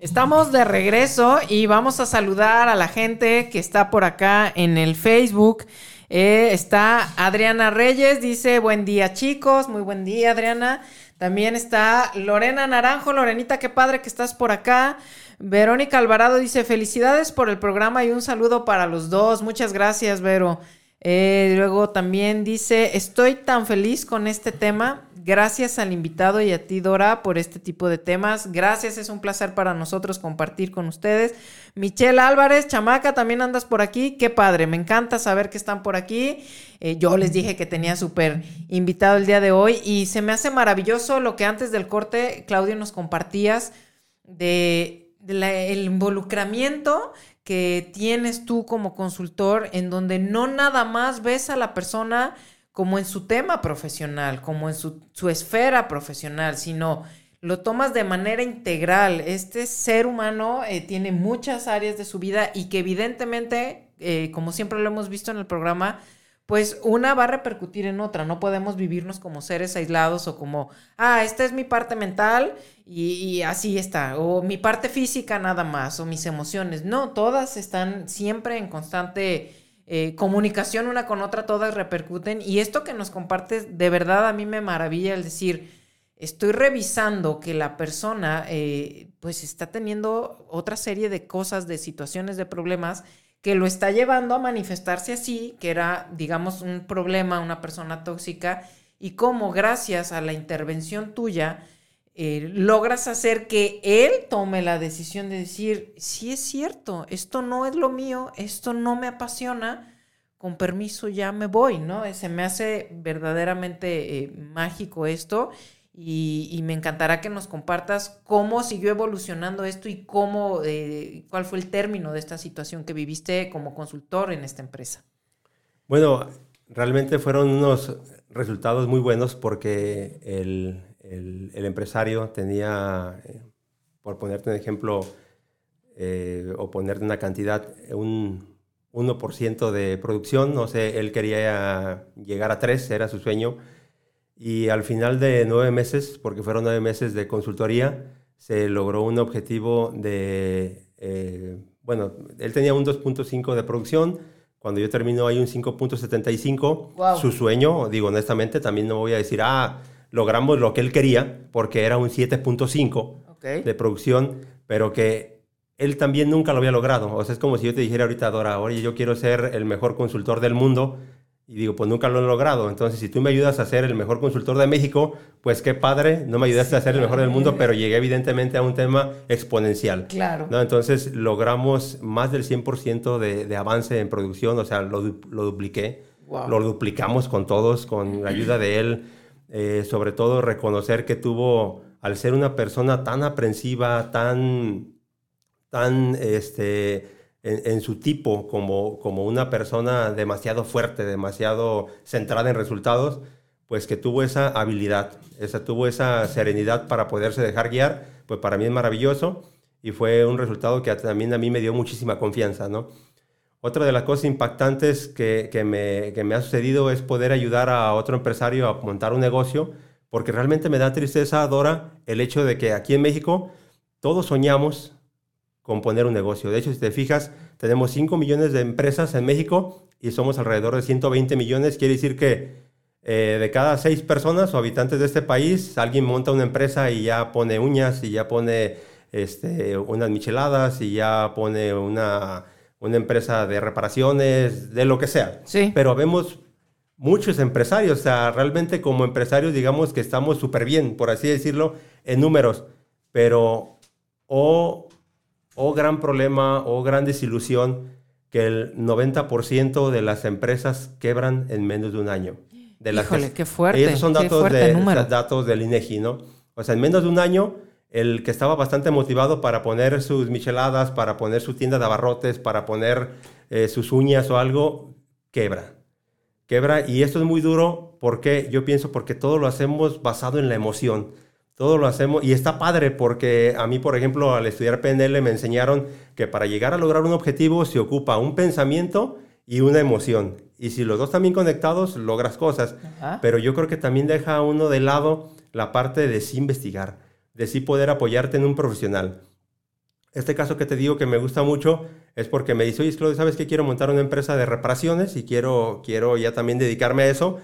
Estamos de regreso y vamos a saludar a la gente que está por acá en el Facebook. Eh, está Adriana Reyes, dice buen día chicos, muy buen día Adriana. También está Lorena Naranjo, Lorenita, qué padre que estás por acá. Verónica Alvarado dice felicidades por el programa y un saludo para los dos. Muchas gracias, Vero. Eh, luego también dice, estoy tan feliz con este tema. Gracias al invitado y a ti, Dora, por este tipo de temas. Gracias, es un placer para nosotros compartir con ustedes. Michelle Álvarez, chamaca, también andas por aquí. Qué padre, me encanta saber que están por aquí. Eh, yo les dije que tenía súper invitado el día de hoy y se me hace maravilloso lo que antes del corte, Claudio, nos compartías de, el involucramiento que tienes tú como consultor en donde no nada más ves a la persona como en su tema profesional, como en su, esfera profesional, sino lo tomas de manera integral. Este ser humano eh, tiene muchas áreas de su vida y que evidentemente, eh, como siempre lo hemos visto en el programa, pues una va a repercutir en otra. No podemos vivirnos como seres aislados o como, ah, esta es mi parte mental y, así está, o mi parte física nada más, o mis emociones. No, todas están siempre en constante eh, comunicación una con otra, todas repercuten. Y esto que nos compartes, de verdad a mí me maravilla el decir, estoy revisando que la persona eh, pues está teniendo otra serie de cosas, de situaciones, de problemas que lo está llevando a manifestarse así, que era, digamos, un problema, una persona tóxica, y cómo gracias a la intervención tuya eh, logras hacer que él tome la decisión de decir, sí es cierto, esto no es lo mío, esto no me apasiona, con permiso ya me voy, ¿no? Se me hace verdaderamente eh, mágico esto Y, me encantará que nos compartas cómo siguió evolucionando esto y cómo, eh, cuál fue el término de esta situación que viviste como consultor en esta empresa. Bueno, realmente fueron unos resultados muy buenos porque el, el, empresario tenía, eh, por ponerte un ejemplo, eh, o ponerte una cantidad, un 1% de producción, no sé, él quería llegar a 3, era su sueño y al final de nueve meses, porque fueron nueve meses de consultoría, se logró un objetivo de, eh, bueno, él tenía un 2.5 de producción, cuando yo termino hay un 5.75, su sueño, digo honestamente, también no voy a decir, ah, logramos lo que él quería, porque era un 7.5 de producción, pero que él también nunca lo había logrado. O sea, es como si yo te dijera ahorita, Dora, oye, yo quiero ser el mejor consultor del mundo, y digo, pues nunca lo he logrado. Entonces, si tú me ayudas a ser el mejor consultor de México, pues qué padre, no me ayudaste a ser el mejor del mundo, pero llegué evidentemente a un tema exponencial. Claro. ¿no? Entonces, logramos más del 100% de, de, avance en producción, o sea, lo, lo dupliqué. Lo duplicamos con todos, con la ayuda de él. Eh, sobre todo, reconocer que tuvo, al ser una persona tan aprensiva, tan, tan, este, en, su tipo como, como una persona demasiado fuerte, demasiado centrada en resultados, pues que tuvo esa habilidad, esa, tuvo esa serenidad para poderse dejar guiar, pues para mí es maravilloso y fue un resultado que también a mí me dio muchísima confianza, ¿no? Otra de las cosas impactantes que, que, me, que me ha sucedido es poder ayudar a otro empresario a montar un negocio, porque realmente me da tristeza, Dora, el hecho de que aquí en México todos soñamos con poner un negocio. De hecho, si te fijas, tenemos 5 millones de empresas en México y somos alrededor de 120 millones. Quiere decir que eh, de cada 6 personas o habitantes de este país, alguien monta una empresa y ya pone uñas y ya pone este, unas micheladas y ya pone una, una empresa de reparaciones, de lo que sea. Sí. Pero vemos muchos empresarios, o sea, realmente como empresarios digamos que estamos súper bien, por así decirlo, en números, pero o o gran problema o gran desilusión que el 90% de las empresas quebran en menos de un año. De Híjole, qué fuerte. esos son datos, de, datos del INEGI, ¿no? O sea, en menos de un año, el que estaba bastante motivado para poner sus micheladas, para poner su tienda de abarrotes, para poner eh, sus uñas o algo, quebra. Quebra. Y esto es muy duro porque yo pienso porque todo lo hacemos basado en la emoción todo lo hacemos y está padre porque a mí, por ejemplo, al estudiar PNL me enseñaron que para llegar a lograr un objetivo se ocupa un pensamiento y una emoción. Y si los dos están bien conectados, logras cosas. Pero yo creo que también deja a uno de lado la parte de sí investigar, de sí poder apoyarte en un profesional. Este caso que te digo que me gusta mucho es porque me dice, oye, Claudio, ¿sabes que quiero montar una empresa de reparaciones y quiero, quiero ya también dedicarme a eso?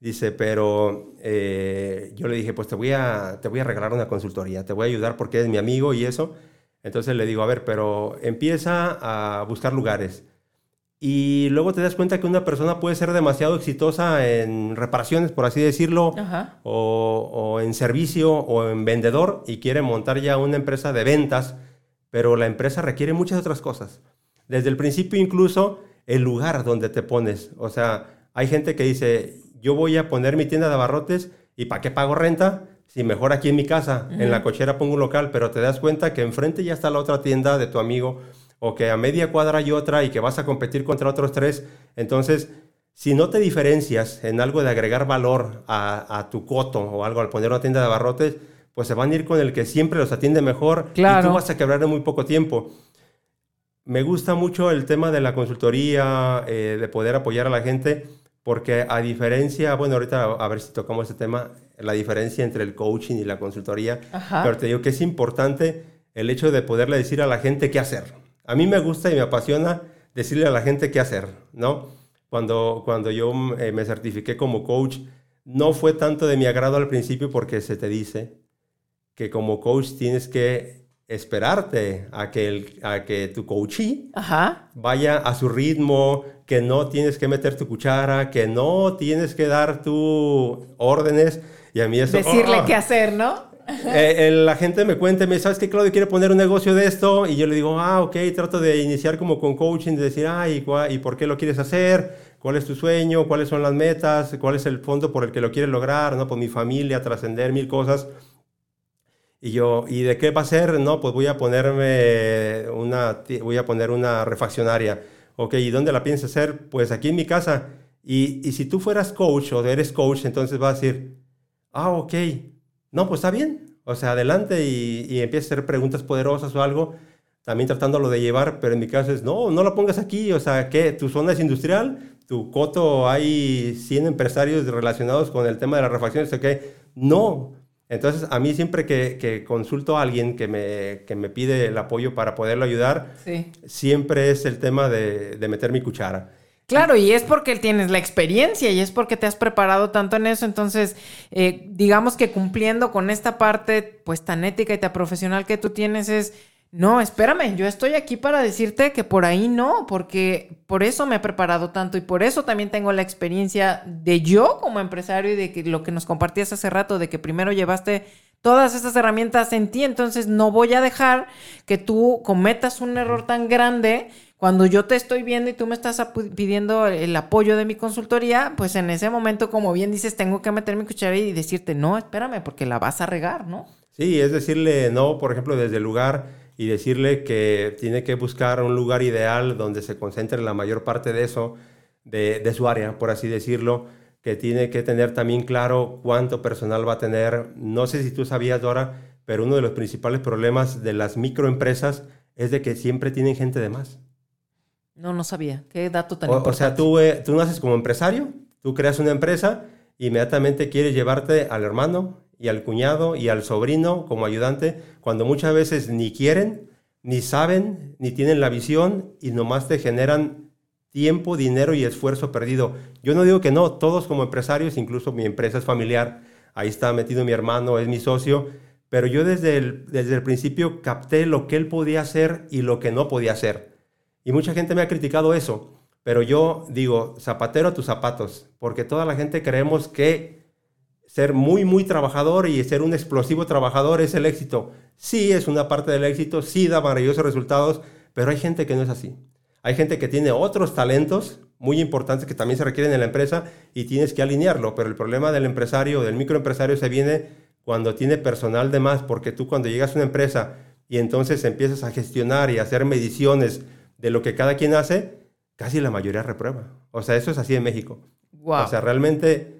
Dice, pero eh, yo le dije, pues te voy, a, te voy a regalar una consultoría, te voy a ayudar porque eres mi amigo y eso. Entonces le digo, a ver, pero empieza a buscar lugares. Y luego te das cuenta que una persona puede ser demasiado exitosa en reparaciones, por así decirlo, o, o, en servicio o en vendedor y quiere montar ya una empresa de ventas, pero la empresa requiere muchas otras cosas. Desde el principio incluso el lugar donde te pones. O sea, hay gente que dice, yo voy a poner mi tienda de abarrotes y ¿para qué pago renta? Si mejor aquí en mi casa, en la cochera pongo un local, pero te das cuenta que enfrente ya está la otra tienda de tu amigo o que a media cuadra hay otra y que vas a competir contra otros tres. Entonces, si no te diferencias en algo de agregar valor a, tu coto o algo al poner una tienda de abarrotes, pues se van a ir con el que siempre los atiende mejor y tú vas a quebrar en muy poco tiempo. Me gusta mucho el tema de la consultoría, eh, de poder apoyar a la gente porque a diferencia, bueno, ahorita a ver si tocamos ese tema, la diferencia entre el coaching y la consultoría, pero te digo que es importante el hecho de poderle decir a la gente qué hacer. A mí me gusta y me apasiona decirle a la gente qué hacer, ¿no? Cuando, cuando yo eh, me certifiqué como coach, no fue tanto de mi agrado al principio porque se te dice que como coach tienes que esperarte a que, el, a que tu coachee vaya a su ritmo, que no tienes que meter tu cuchara, que no tienes que dar tus órdenes. Y a mí eso... Decirle ¡ah! qué hacer, ¿no? <laughs> Eh, la gente me cuenta, me ¿sabes que Claudio quiere poner un negocio de esto? Y yo le digo, ah, ok, trato de iniciar como con coaching, de decir, ah, ¿y, ¿y por qué lo quieres hacer? ¿Cuál es tu sueño? ¿Cuáles son las metas? ¿Cuál es el fondo por el que lo quieres lograr? ¿No? Pues mi familia, trascender mil cosas. Y yo, ¿y de qué va a ser? No, pues voy a ponerme una, voy a poner una refaccionaria. Ok, ¿y dónde la piensas hacer? Pues aquí en mi casa. Y, y si tú fueras coach o eres coach, entonces vas a decir, ah, ok, no, pues está bien. O sea, adelante y, y empieza a hacer preguntas poderosas o algo, también tratándolo de llevar, pero en mi caso es, no, no la pongas aquí. O sea, ¿qué? ¿Tu zona es industrial? ¿Tu coto hay 100 empresarios relacionados con el tema de las refacciones? Ok, no. Entonces, a mí siempre que, consulto a alguien que me, que me, pide el apoyo para poderlo ayudar, siempre es el tema de, de, meter mi cuchara. Claro, y es porque tienes la experiencia y es porque te has preparado tanto en eso. Entonces, eh, digamos que cumpliendo con esta parte, pues tan ética y tan profesional que tú tienes es no, espérame, yo estoy aquí para decirte que por ahí no, porque por eso me he preparado tanto y por eso también tengo la experiencia de yo como empresario y de que lo que nos compartías hace rato, de que primero llevaste todas esas herramientas en ti, entonces no voy a dejar que tú cometas un error tan grande cuando yo te estoy viendo y tú me estás pidiendo el apoyo de mi consultoría, pues en ese momento, como bien dices, tengo que meter mi cuchara y decirte, no, espérame, porque la vas a regar, ¿no? Sí, es decirle no, por ejemplo, desde el lugar y decirle que tiene que buscar un lugar ideal donde se concentre la mayor parte de eso, de, su área, por así decirlo, que tiene que tener también claro cuánto personal va a tener. No sé si tú sabías, Dora, pero uno de los principales problemas de las microempresas es de que siempre tienen gente de más. No, no sabía. Qué dato tan o, importante. O sea, tú, eh, tú naces como empresario, tú creas una empresa, inmediatamente quieres llevarte al hermano, y al cuñado y al sobrino como ayudante, cuando muchas veces ni quieren, ni saben, ni tienen la visión y nomás te generan tiempo, dinero y esfuerzo perdido. Yo no digo que no, todos como empresarios, incluso mi empresa es familiar, ahí está metido mi hermano, es mi socio, pero yo desde el, desde el principio capté lo que él podía hacer y lo que no podía hacer. Y mucha gente me ha criticado eso, pero yo digo, zapatero a tus zapatos, porque toda la gente creemos que ser muy, muy trabajador y ser un explosivo trabajador es el éxito. Sí, es una parte del éxito, sí da maravillosos resultados, pero hay gente que no es así. Hay gente que tiene otros talentos muy importantes que también se requieren en la empresa y tienes que alinearlo, pero el problema del empresario, del microempresario, se viene cuando tiene personal de más, porque tú cuando llegas a una empresa y entonces empiezas a gestionar y hacer mediciones de lo que cada quien hace, casi la mayoría reprueba. O sea, eso es así en México. O sea, realmente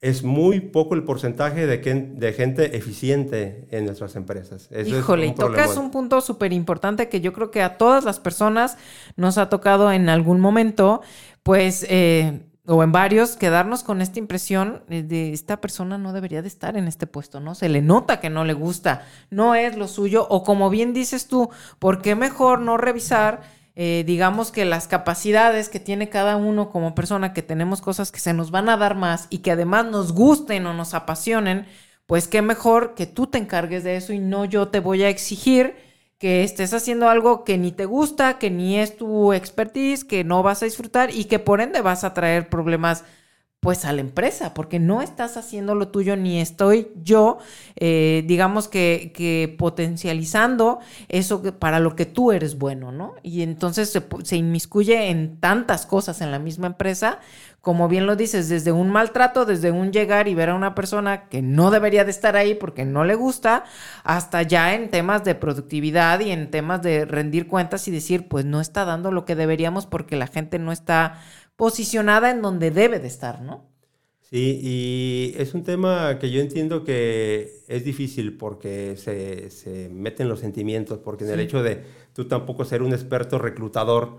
es muy poco el porcentaje de, de gente eficiente en nuestras empresas. Híjole, y tocas un punto súper importante que yo creo que a todas las personas nos ha tocado en algún momento, pues, eh, o en varios, quedarnos con esta impresión de esta persona no debería de estar en este puesto, ¿no? Se le nota que no le gusta, no es lo suyo, o como bien dices tú, ¿por qué mejor no revisar? Eh, digamos que las capacidades que tiene cada uno como persona, que tenemos cosas que se nos van a dar más y que además nos gusten o nos apasionen, pues qué mejor que tú te encargues de eso y no yo te voy a exigir que estés haciendo algo que ni te gusta, que ni es tu expertise, que no vas a disfrutar y que por ende vas a traer problemas pues a la empresa, porque no estás haciendo lo tuyo ni estoy yo, eh, digamos que, que, potencializando eso para lo que tú eres bueno, ¿no? Y entonces se, inmiscuye en tantas cosas en la misma empresa, como bien lo dices, desde un maltrato, desde un llegar y ver a una persona que no debería de estar ahí porque no le gusta, hasta ya en temas de productividad y en temas de rendir cuentas y decir, pues no está dando lo que deberíamos porque la gente no está posicionada en donde debe de estar, ¿no? Sí, y es un tema que yo entiendo que es difícil porque se, se meten los sentimientos, porque en el hecho de tú tampoco ser un experto reclutador,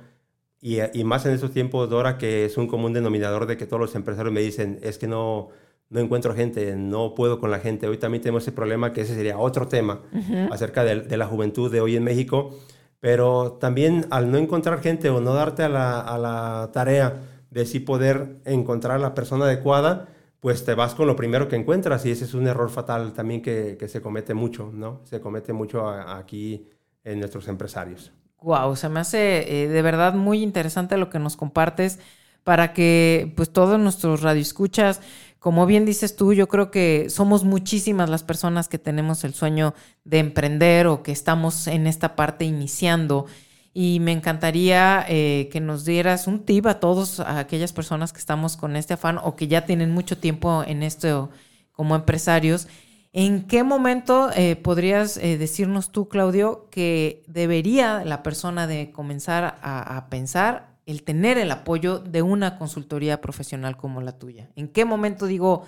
y, y, más en esos tiempos, Dora, que es un común denominador de que todos los empresarios me dicen, es que no, no encuentro gente, no puedo con la gente. Hoy también tenemos ese problema, que ese sería otro tema acerca de, de, la juventud de hoy en México, pero también al no encontrar gente o no darte a la, a la tarea de sí poder encontrar a la persona adecuada, pues te vas con lo primero que encuentras y ese es un error fatal también que, que se comete mucho, ¿no? Se comete mucho aquí en nuestros empresarios. Wow, se me hace eh, de verdad muy interesante lo que nos compartes para que pues todos nuestros radioescuchas como bien dices tú, yo creo que somos muchísimas las personas que tenemos el sueño de emprender o que estamos en esta parte iniciando y me encantaría eh, que nos dieras un tip a todos, aquellas personas que estamos con este afán o que ya tienen mucho tiempo en esto como empresarios. ¿En qué momento eh, podrías eh, decirnos tú, Claudio, que debería la persona de comenzar a, pensar el tener el apoyo de una consultoría profesional como la tuya? ¿En qué momento digo,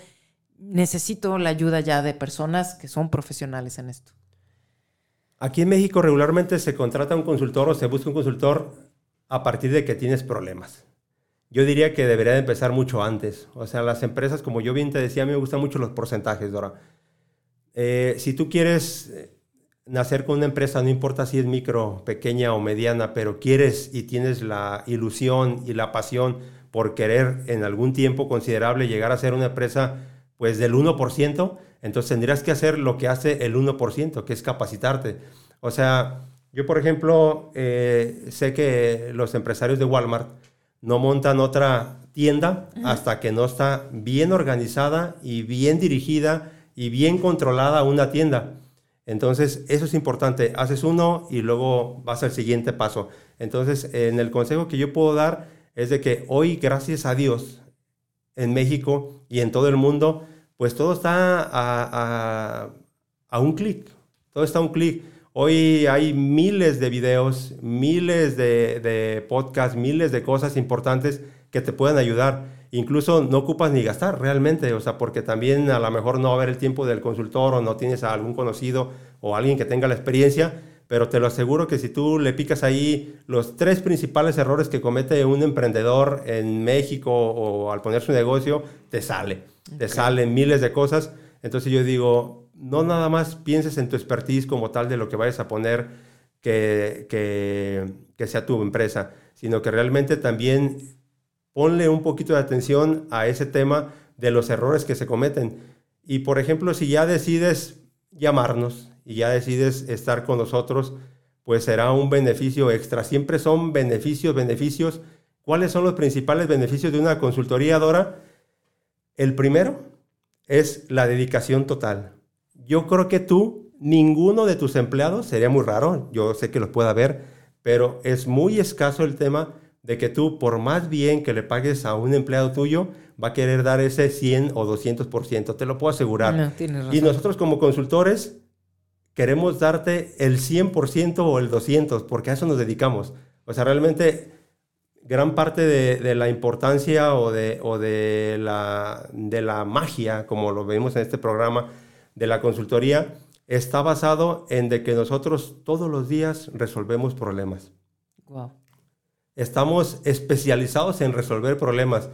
necesito la ayuda ya de personas que son profesionales en esto? Aquí en México regularmente se contrata un consultor o se busca un consultor a partir de que tienes problemas. Yo diría que debería de empezar mucho antes. O sea, las empresas, como yo bien te decía, a mí me gustan mucho los porcentajes, Dora. Eh, si tú quieres eh, nacer con una empresa, no importa si es micro, pequeña o mediana, pero quieres y tienes la ilusión y la pasión por querer en algún tiempo considerable llegar a ser una empresa pues del 1%, entonces tendrías que hacer lo que hace el 1%, que es capacitarte. O sea, yo por ejemplo eh, sé que los empresarios de Walmart no montan otra tienda hasta que no está bien organizada y bien dirigida y bien controlada una tienda. Entonces, eso es importante. Haces uno y luego vas al siguiente paso. Entonces, en el consejo que yo puedo dar es de que hoy, gracias a Dios, en México y en todo el mundo, pues todo está a, un clic, todo está a un clic. Hoy hay miles de videos, miles de, podcasts, miles de cosas importantes que te pueden ayudar. Incluso no ocupas ni gastar realmente, o sea, porque también a lo mejor no va a haber el tiempo del consultor o no tienes a algún conocido o alguien que tenga la experiencia, pero te lo aseguro que si tú le picas ahí los tres principales errores que comete un emprendedor en México o al poner su negocio, te sale te salen miles de cosas. Entonces yo digo, no nada más pienses en tu expertise como tal de lo que vayas a poner que, que, sea tu empresa, sino que realmente también ponle un poquito de atención a ese tema de los errores que se cometen. Y por ejemplo, si ya decides llamarnos y ya decides estar con nosotros, pues será un beneficio extra. Siempre son beneficios, beneficios. ¿Cuáles son los principales beneficios de una consultoría, Dora? El primero es la dedicación total. Yo creo que tú, ninguno de tus empleados, sería muy raro, yo sé que los pueda ver, pero es muy escaso el tema de que tú, por más bien que le pagues a un empleado tuyo, va a querer dar ese 100 o 200%, te lo puedo asegurar. y nosotros como consultores queremos darte el 100% o el 200%, porque a eso nos dedicamos. O sea, realmente gran parte de, la importancia o, de, o de, la, de la magia, como lo vemos en este programa, de la consultoría, está basado en de que nosotros todos los días resolvemos problemas. Estamos especializados en resolver problemas.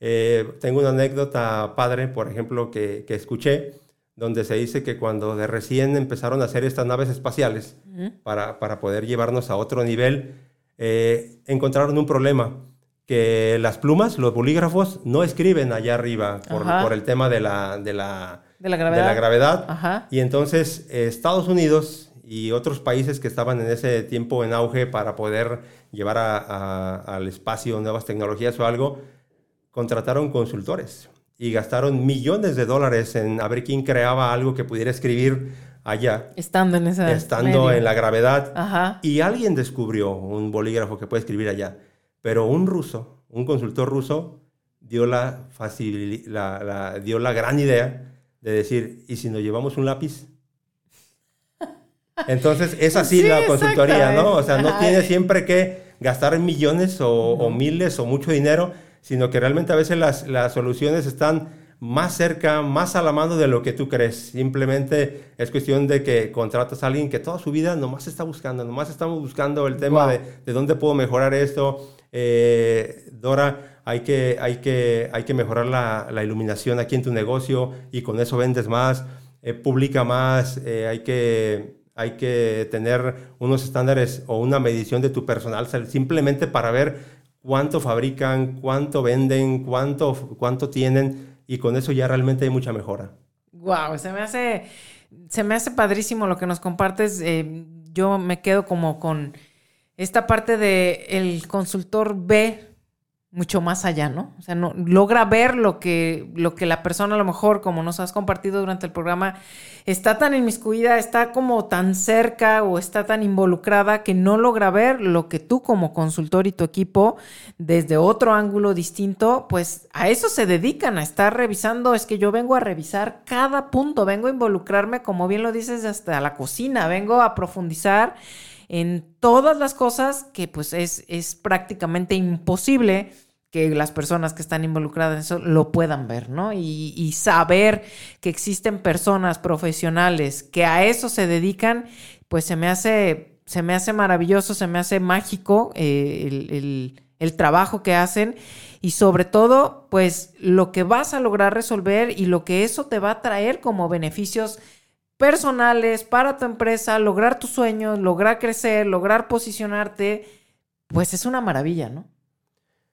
Eh, tengo una anécdota padre, por ejemplo, que, que, escuché, donde se dice que cuando de recién empezaron a hacer estas naves espaciales para, para poder llevarnos a otro nivel, eh, encontraron un problema, que las plumas, los bolígrafos, no escriben allá arriba por, el tema de la, de la, gravedad. Y entonces Estados Unidos y otros países que estaban en ese tiempo en auge para poder llevar al espacio nuevas tecnologías o algo, contrataron consultores y gastaron millones de dólares en a ver quién creaba algo que pudiera escribir allá. Estando en esa. Estando en la gravedad. Y alguien descubrió un bolígrafo que puede escribir allá. Pero un ruso, un consultor ruso, dio la, la, dio la gran idea de decir, ¿y si nos llevamos un lápiz? Entonces, es así la consultoría, ¿no? O sea, no tiene siempre que gastar millones o, miles o mucho dinero, sino que realmente a veces las, las soluciones están más cerca, más a la mano de lo que tú crees. Simplemente es cuestión de que contratas a alguien que toda su vida nomás está buscando, nomás estamos buscando el tema de, de, dónde puedo mejorar esto. Eh, Dora, hay que, hay que, hay que mejorar la, la, iluminación aquí en tu negocio y con eso vendes más, eh, publica más, eh, hay que hay que tener unos estándares o una medición de tu personal simplemente para ver cuánto fabrican, cuánto venden, cuánto, cuánto tienen y con eso ya realmente hay mucha mejora. Wow, se me hace, se me hace padrísimo lo que nos compartes. Eh, yo me quedo como con esta parte de el consultor ve mucho más allá, ¿no? O sea, no, logra ver lo que, lo que la persona a lo mejor, como nos has compartido durante el programa, está tan inmiscuida, está como tan cerca o está tan involucrada que no logra ver lo que tú como consultor y tu equipo desde otro ángulo distinto, pues a eso se dedican, a estar revisando, es que yo vengo a revisar cada punto, vengo a involucrarme, como bien lo dices, hasta la cocina, vengo a profundizar en todas las cosas que pues es, es prácticamente imposible que las personas que están involucradas en eso lo puedan ver, ¿no? Y, saber que existen personas profesionales que a eso se dedican, pues se me hace, se me hace maravilloso, se me hace mágico eh, el, el trabajo que hacen y sobre todo, pues lo que vas a lograr resolver y lo que eso te va a traer como beneficios personales para tu empresa, lograr tus sueños, lograr crecer, lograr posicionarte, pues es una maravilla, ¿no?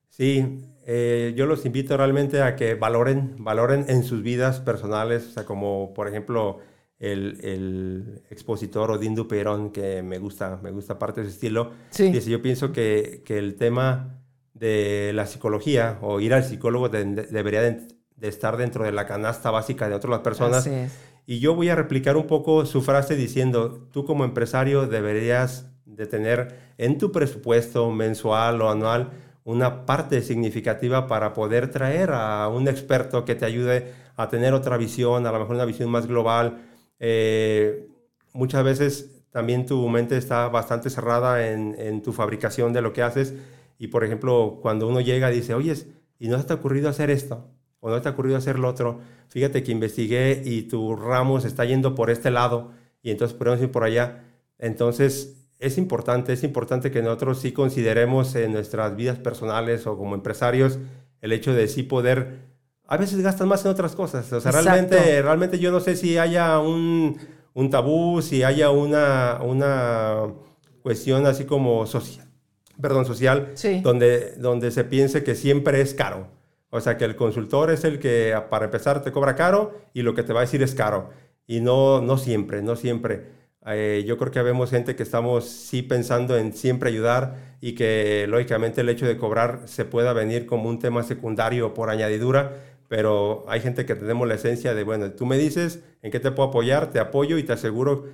Sí, eh, yo los invito realmente a que valoren, valoren en sus vidas personales, o sea, como por ejemplo el, expositor Odín Duperón, que me gusta, me gusta parte de su estilo. Sí. Dice, yo pienso que, que, el tema de la psicología o ir al psicólogo debería de, estar dentro de la canasta básica de otras personas. Y yo voy a replicar un poco su frase diciendo, tú como empresario deberías de tener en tu presupuesto mensual o anual una parte significativa para poder traer a un experto que te ayude a tener otra visión, a lo mejor una visión más global. Eh, muchas veces también tu mente está bastante cerrada en, tu fabricación de lo que haces y por ejemplo cuando uno llega dice, oye, ¿y no se te ha ocurrido hacer esto? ¿O no te ha ocurrido hacer lo otro? fíjate que investigué y tu ramo se está yendo por este lado y entonces podemos ir por allá. Entonces, es importante, es importante que nosotros sí consideremos en nuestras vidas personales o como empresarios el hecho de sí poder, a veces gastan más en otras cosas. O sea, realmente, realmente yo no sé si haya un, un tabú, si haya una, una cuestión así como social, perdón, social, donde, donde se piense que siempre es caro. O sea que el consultor es el que para empezar te cobra caro y lo que te va a decir es caro. Y no, no siempre, no siempre. Eh, yo creo que vemos gente que estamos sí pensando en siempre ayudar y que lógicamente el hecho de cobrar se pueda venir como un tema secundario por añadidura, pero hay gente que tenemos la esencia de, bueno, tú me dices en qué te puedo apoyar, te apoyo y te aseguro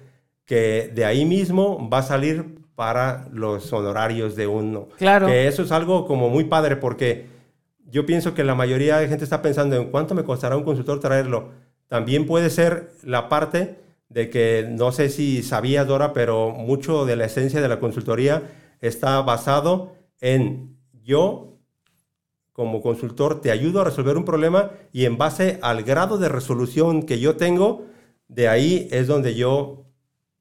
que de ahí mismo va a salir para los honorarios de uno. Claro. Que eso es algo como muy padre porque yo pienso que la mayoría de gente está pensando en cuánto me costará un consultor traerlo. También puede ser la parte de que, no sé si sabía Dora, pero mucho de la esencia de la consultoría está basado en yo como consultor te ayudo a resolver un problema y en base al grado de resolución que yo tengo, de ahí es donde yo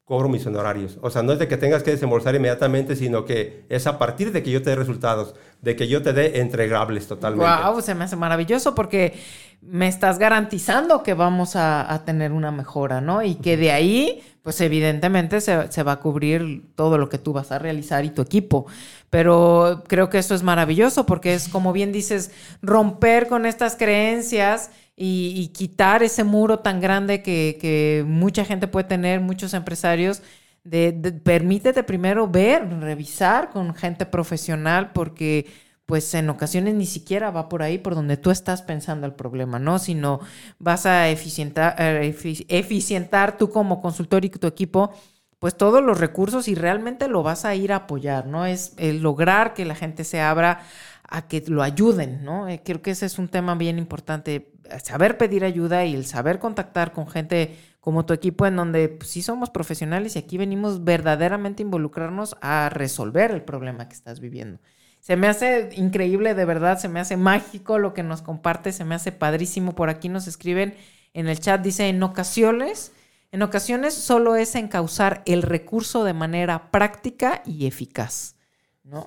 cobro mis honorarios. O sea, no es de que tengas que desembolsar inmediatamente, sino que es a partir de que yo te dé resultados, de que yo te dé entregables totalmente. Wow, se me hace maravilloso porque me estás garantizando que vamos a, tener una mejora, ¿no? Y que de ahí, pues evidentemente se, se, va a cubrir todo lo que tú vas a realizar y tu equipo. Pero creo que eso es maravilloso porque es, como bien dices, romper con estas creencias y, quitar ese muro tan grande que, mucha gente puede tener, muchos empresarios. De, permítete primero ver, revisar con gente profesional, porque pues en ocasiones ni siquiera va por ahí por donde tú estás pensando el problema, ¿no? Sino vas a eficientar, eh, eficientar tú como consultor y tu equipo pues todos los recursos y realmente lo vas a ir a apoyar, ¿no? Es el lograr que la gente se abra a que lo ayuden, ¿no? Eh, creo que ese es un tema bien importante saber pedir ayuda y el saber contactar con gente como tu equipo en donde pues, sí somos profesionales y aquí venimos verdaderamente a involucrarnos a resolver el problema que estás viviendo. Se me hace increíble, de verdad, se me hace mágico lo que nos comparte, se me hace padrísimo. Por aquí nos escriben en el chat, dice, en ocasiones, en ocasiones solo es encauzar el recurso de manera práctica y eficaz.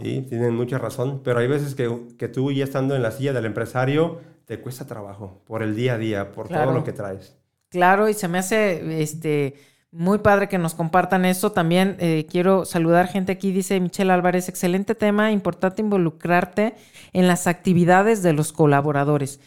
Sí, tienen mucha razón, pero hay veces que, que tú ya estando en la silla del empresario, te cuesta trabajo por el día a día, por todo lo que traes. Claro, y se me hace este muy padre que nos compartan eso. También eh, quiero saludar gente aquí, dice Michelle Álvarez, excelente tema, importante involucrarte en las actividades de los colaboradores.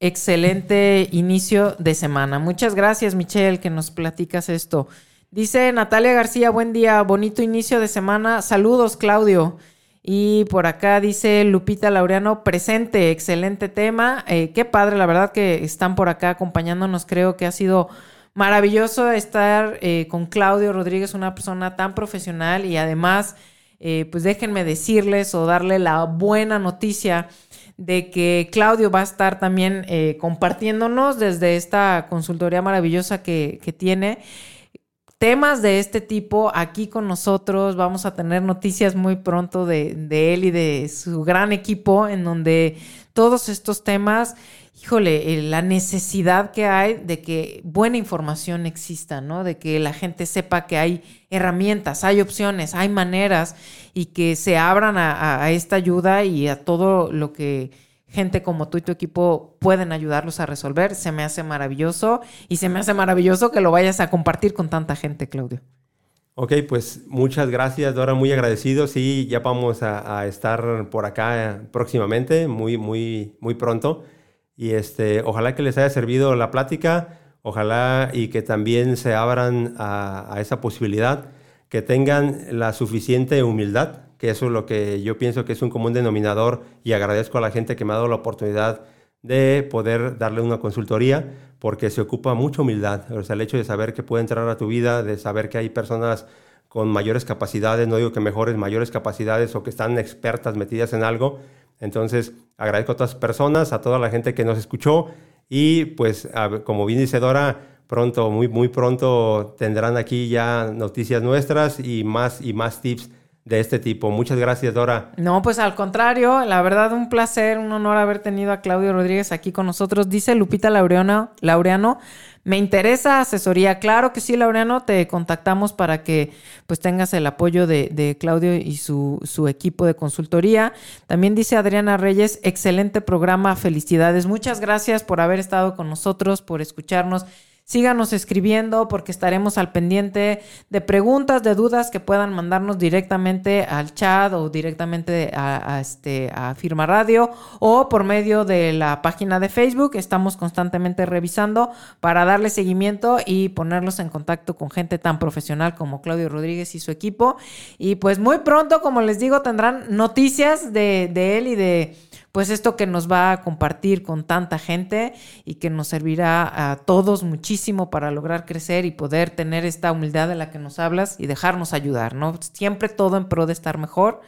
Excelente inicio de semana. Muchas gracias, Michelle, que nos platicas esto. Dice Natalia García, buen día, bonito inicio de semana. Saludos, Claudio. Y por acá dice Lupita Laureano, presente, excelente tema. Eh, qué padre, la verdad que están por acá acompañándonos. Creo que ha sido maravilloso estar eh, con Claudio Rodríguez, una persona tan profesional y además, eh, pues déjenme decirles o darle la buena noticia de que Claudio va a estar también compartiéndonos desde esta consultoría maravillosa que, que tiene temas de este tipo aquí con nosotros. Vamos a tener noticias muy pronto de, él y de su gran equipo en donde todos estos temas, híjole, eh, la necesidad que hay de que buena información exista, ¿no? De que la gente sepa que hay herramientas, hay opciones, hay maneras y que se abran a esta ayuda y a todo lo que gente como tú y tu equipo pueden ayudarlos a resolver. Se me hace maravilloso y se me hace maravilloso que lo vayas a compartir con tanta gente, Claudio. Ok, pues muchas gracias, Dora, muy agradecido. Sí, ya vamos a, estar por acá próximamente, muy, muy, muy pronto. Y este, ojalá que les haya servido la plática, ojalá y que también se abran a, esa posibilidad, que tengan la suficiente humildad que eso es lo que yo pienso que es un común denominador y agradezco a la gente que me ha dado la oportunidad de poder darle una consultoría porque se ocupa mucha humildad, o sea, el hecho de saber que puede entrar a tu vida, de saber que hay personas con mayores capacidades, no digo que mejores, mayores capacidades o que están expertas metidas en algo. Entonces, agradezco a todas las personas, a toda la gente que nos escuchó y pues, como bien dice Dora, pronto, muy, muy pronto tendrán aquí ya noticias nuestras y más y más tips de este tipo. Muchas gracias, Dora. No, pues al contrario, la verdad un placer, un honor haber tenido a Claudio Rodríguez aquí con nosotros. Dice Lupita Laureano, Laureano, me interesa asesoría. Claro que sí, Laureano, te contactamos para que pues tengas el apoyo de, Claudio y su, su, equipo de consultoría. También dice Adriana Reyes, excelente programa, felicidades. Muchas gracias por haber estado con nosotros, por escucharnos. Síganos escribiendo porque estaremos al pendiente de preguntas, de dudas que puedan mandarnos directamente al chat o directamente a, este, a Firma Radio o por medio de la página de Facebook. Estamos constantemente revisando para darle seguimiento y ponerlos en contacto con gente tan profesional como Claudio Rodríguez y su equipo. Y pues muy pronto, como les digo, tendrán noticias de, de él y de pues esto que nos va a compartir con tanta gente y que nos servirá a todos muchísimo para lograr crecer y poder tener esta humildad de la que nos hablas y dejarnos ayudar, ¿no? Siempre todo en pro de estar mejor.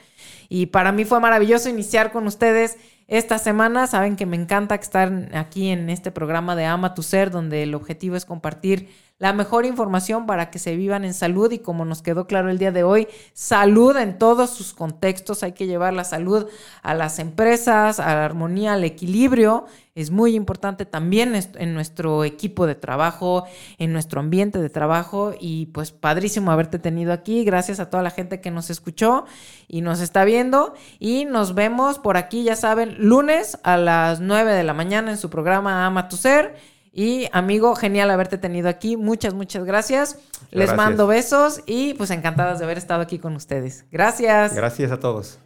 Y para mí fue maravilloso iniciar con ustedes esta semana. Saben que me encanta estar aquí en este programa de Ama tu Ser, donde el objetivo es compartir la mejor información para que se vivan en salud y como nos quedó claro el día de hoy, salud en todos sus contextos. Hay que llevar la salud a las empresas, a la armonía, al equilibrio. Es muy importante también en nuestro equipo de trabajo, en nuestro ambiente de trabajo y pues padrísimo haberte tenido aquí. Gracias a toda la gente que nos escuchó y nos está viendo y nos vemos por aquí, ya saben, lunes a las 9 de la mañana en su programa Ama tu Ser. Y amigo, genial haberte tenido aquí. Muchas, muchas gracias. Les mando besos y pues encantadas de haber estado aquí con ustedes. Gracias. Gracias a todos.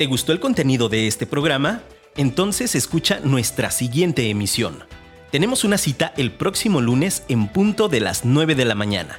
¿Te gustó el contenido de este programa? Entonces escucha nuestra siguiente emisión. Tenemos una cita el próximo lunes en punto de las 9 de la mañana.